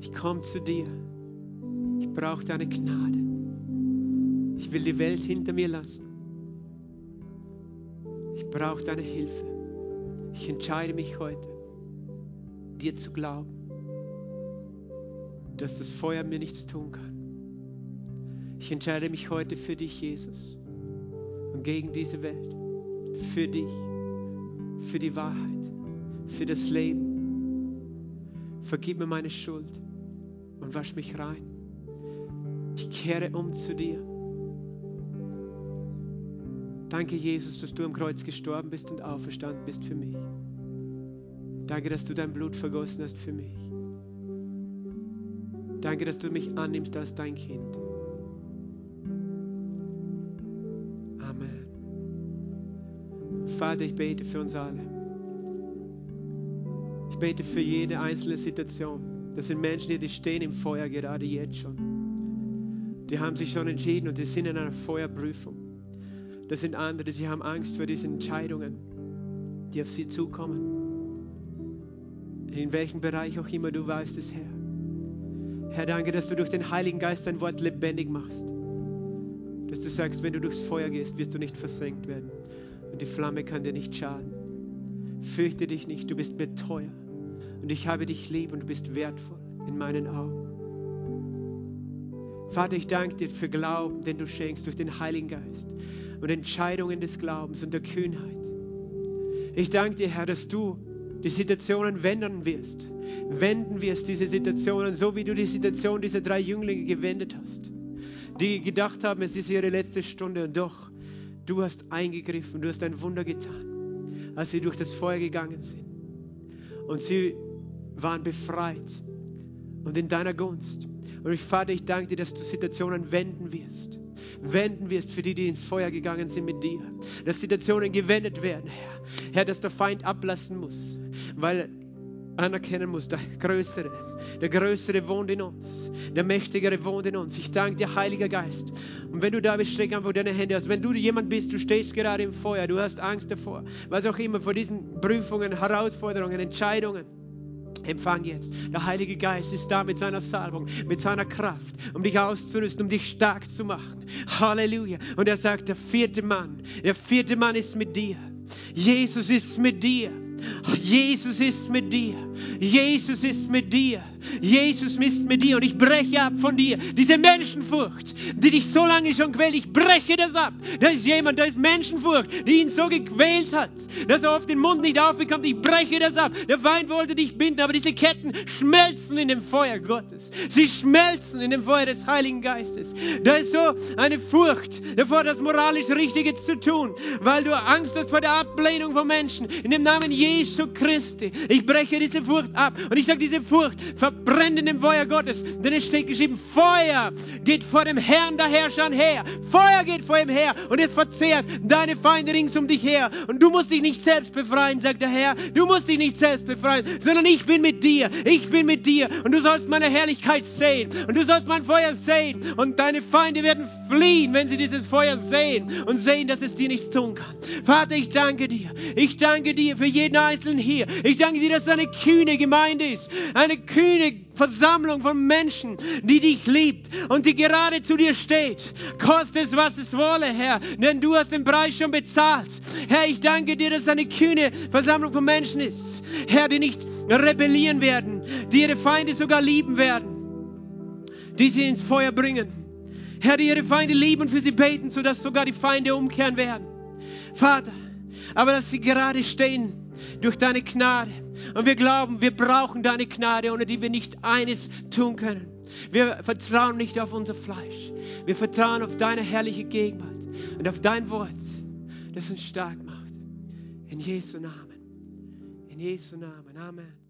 Ich komme zu dir. Ich brauche deine Gnade. Ich will die Welt hinter mir lassen. Ich brauche deine Hilfe. Ich entscheide mich heute, dir zu glauben, dass das Feuer mir nichts tun kann. Ich entscheide mich heute für dich, Jesus, und gegen diese Welt, für dich, für die Wahrheit, für das Leben. Vergib mir meine Schuld und wasch mich rein. Ich kehre um zu dir. Danke, Jesus, dass du am Kreuz gestorben bist und auferstanden bist für mich. Danke, dass du dein Blut vergossen hast für mich. Danke, dass du mich annimmst als dein Kind. Vater, ich bete für uns alle. Ich bete für jede einzelne Situation. Das sind Menschen, die stehen im Feuer gerade jetzt schon. Die haben sich schon entschieden und die sind in einer Feuerprüfung. Das sind andere, die haben Angst vor diesen Entscheidungen, die auf sie zukommen. In welchem Bereich auch immer du weißt es, Herr. Herr, danke, dass du durch den Heiligen Geist dein Wort lebendig machst. Dass du sagst, wenn du durchs Feuer gehst, wirst du nicht versenkt werden und die Flamme kann dir nicht schaden. Fürchte dich nicht, du bist mir teuer und ich habe dich lieb und du bist wertvoll in meinen Augen. Vater, ich danke dir für Glauben, den du schenkst durch den Heiligen Geist und Entscheidungen des Glaubens und der Kühnheit. Ich danke dir, Herr, dass du die Situationen wenden wirst. Wenden wirst diese Situationen, so wie du die Situation dieser drei Jünglinge gewendet hast, die gedacht haben, es ist ihre letzte Stunde und doch Du hast eingegriffen, du hast ein Wunder getan, als sie durch das Feuer gegangen sind. Und sie waren befreit und in deiner Gunst. Und ich, Vater, ich danke dir, dass du Situationen wenden wirst. Wenden wirst für die, die ins Feuer gegangen sind mit dir. Dass Situationen gewendet werden, Herr. Herr, dass der Feind ablassen muss, weil anerkennen muss, der Größere, der Größere wohnt in uns, der Mächtigere wohnt in uns. Ich danke dir, Heiliger Geist. Und wenn du da bist, streck einfach deine Hände aus. Wenn du jemand bist, du stehst gerade im Feuer, du hast Angst davor, was auch immer, vor diesen Prüfungen, Herausforderungen, Entscheidungen. Empfang jetzt. Der Heilige Geist ist da mit seiner Salbung, mit seiner Kraft, um dich auszurüsten, um dich stark zu machen. Halleluja. Und er sagt, der vierte Mann, der vierte Mann ist mit dir. Jesus ist mit dir. Jesus ist mit dir. Jesus ist mit dir. Jesus ist mit dir und ich breche ab von dir diese Menschenfurcht, die dich so lange schon quält. Ich breche das ab. Da ist jemand, da ist Menschenfurcht, die ihn so gequält hat, dass er oft den Mund nicht aufbekommt. Ich breche das ab. Der Feind wollte dich binden, aber diese Ketten schmelzen in dem Feuer Gottes. Sie schmelzen in dem Feuer des Heiligen Geistes. Da ist so eine Furcht davor, das moralisch Richtige zu tun, weil du Angst hast vor der Ablehnung von Menschen. In dem Namen Jesu Christi. Ich breche diese Furcht ab und ich sage, diese Furcht verbraucht verbrennt in dem Feuer Gottes. Denn es steht geschrieben, Feuer geht vor dem Herrn der Herrscher her. Feuer geht vor ihm her und es verzehrt deine Feinde rings um dich her. Und du musst dich nicht selbst befreien, sagt der Herr. Du musst dich nicht selbst befreien, sondern ich bin mit dir. Ich bin mit dir und du sollst meine Herrlichkeit sehen und du sollst mein Feuer sehen und deine Feinde werden fliehen, wenn sie dieses Feuer sehen und sehen, dass es dir nichts tun kann. Vater, ich danke dir. Ich danke dir für jeden Einzelnen hier. Ich danke dir, dass es eine kühne Gemeinde ist. Eine kühne Versammlung von Menschen, die dich liebt und die gerade zu dir steht. Koste es, was es wolle, Herr, denn du hast den Preis schon bezahlt. Herr, ich danke dir, dass es eine kühne Versammlung von Menschen ist. Herr, die nicht rebellieren werden, die ihre Feinde sogar lieben werden, die sie ins Feuer bringen. Herr, die ihre Feinde lieben und für sie beten, sodass sogar die Feinde umkehren werden. Vater, aber dass sie gerade stehen durch deine Gnade. Und wir glauben, wir brauchen deine Gnade, ohne die wir nicht eines tun können. Wir vertrauen nicht auf unser Fleisch. Wir vertrauen auf deine herrliche Gegenwart und auf dein Wort, das uns stark macht. In Jesu Namen. In Jesu Namen. Amen.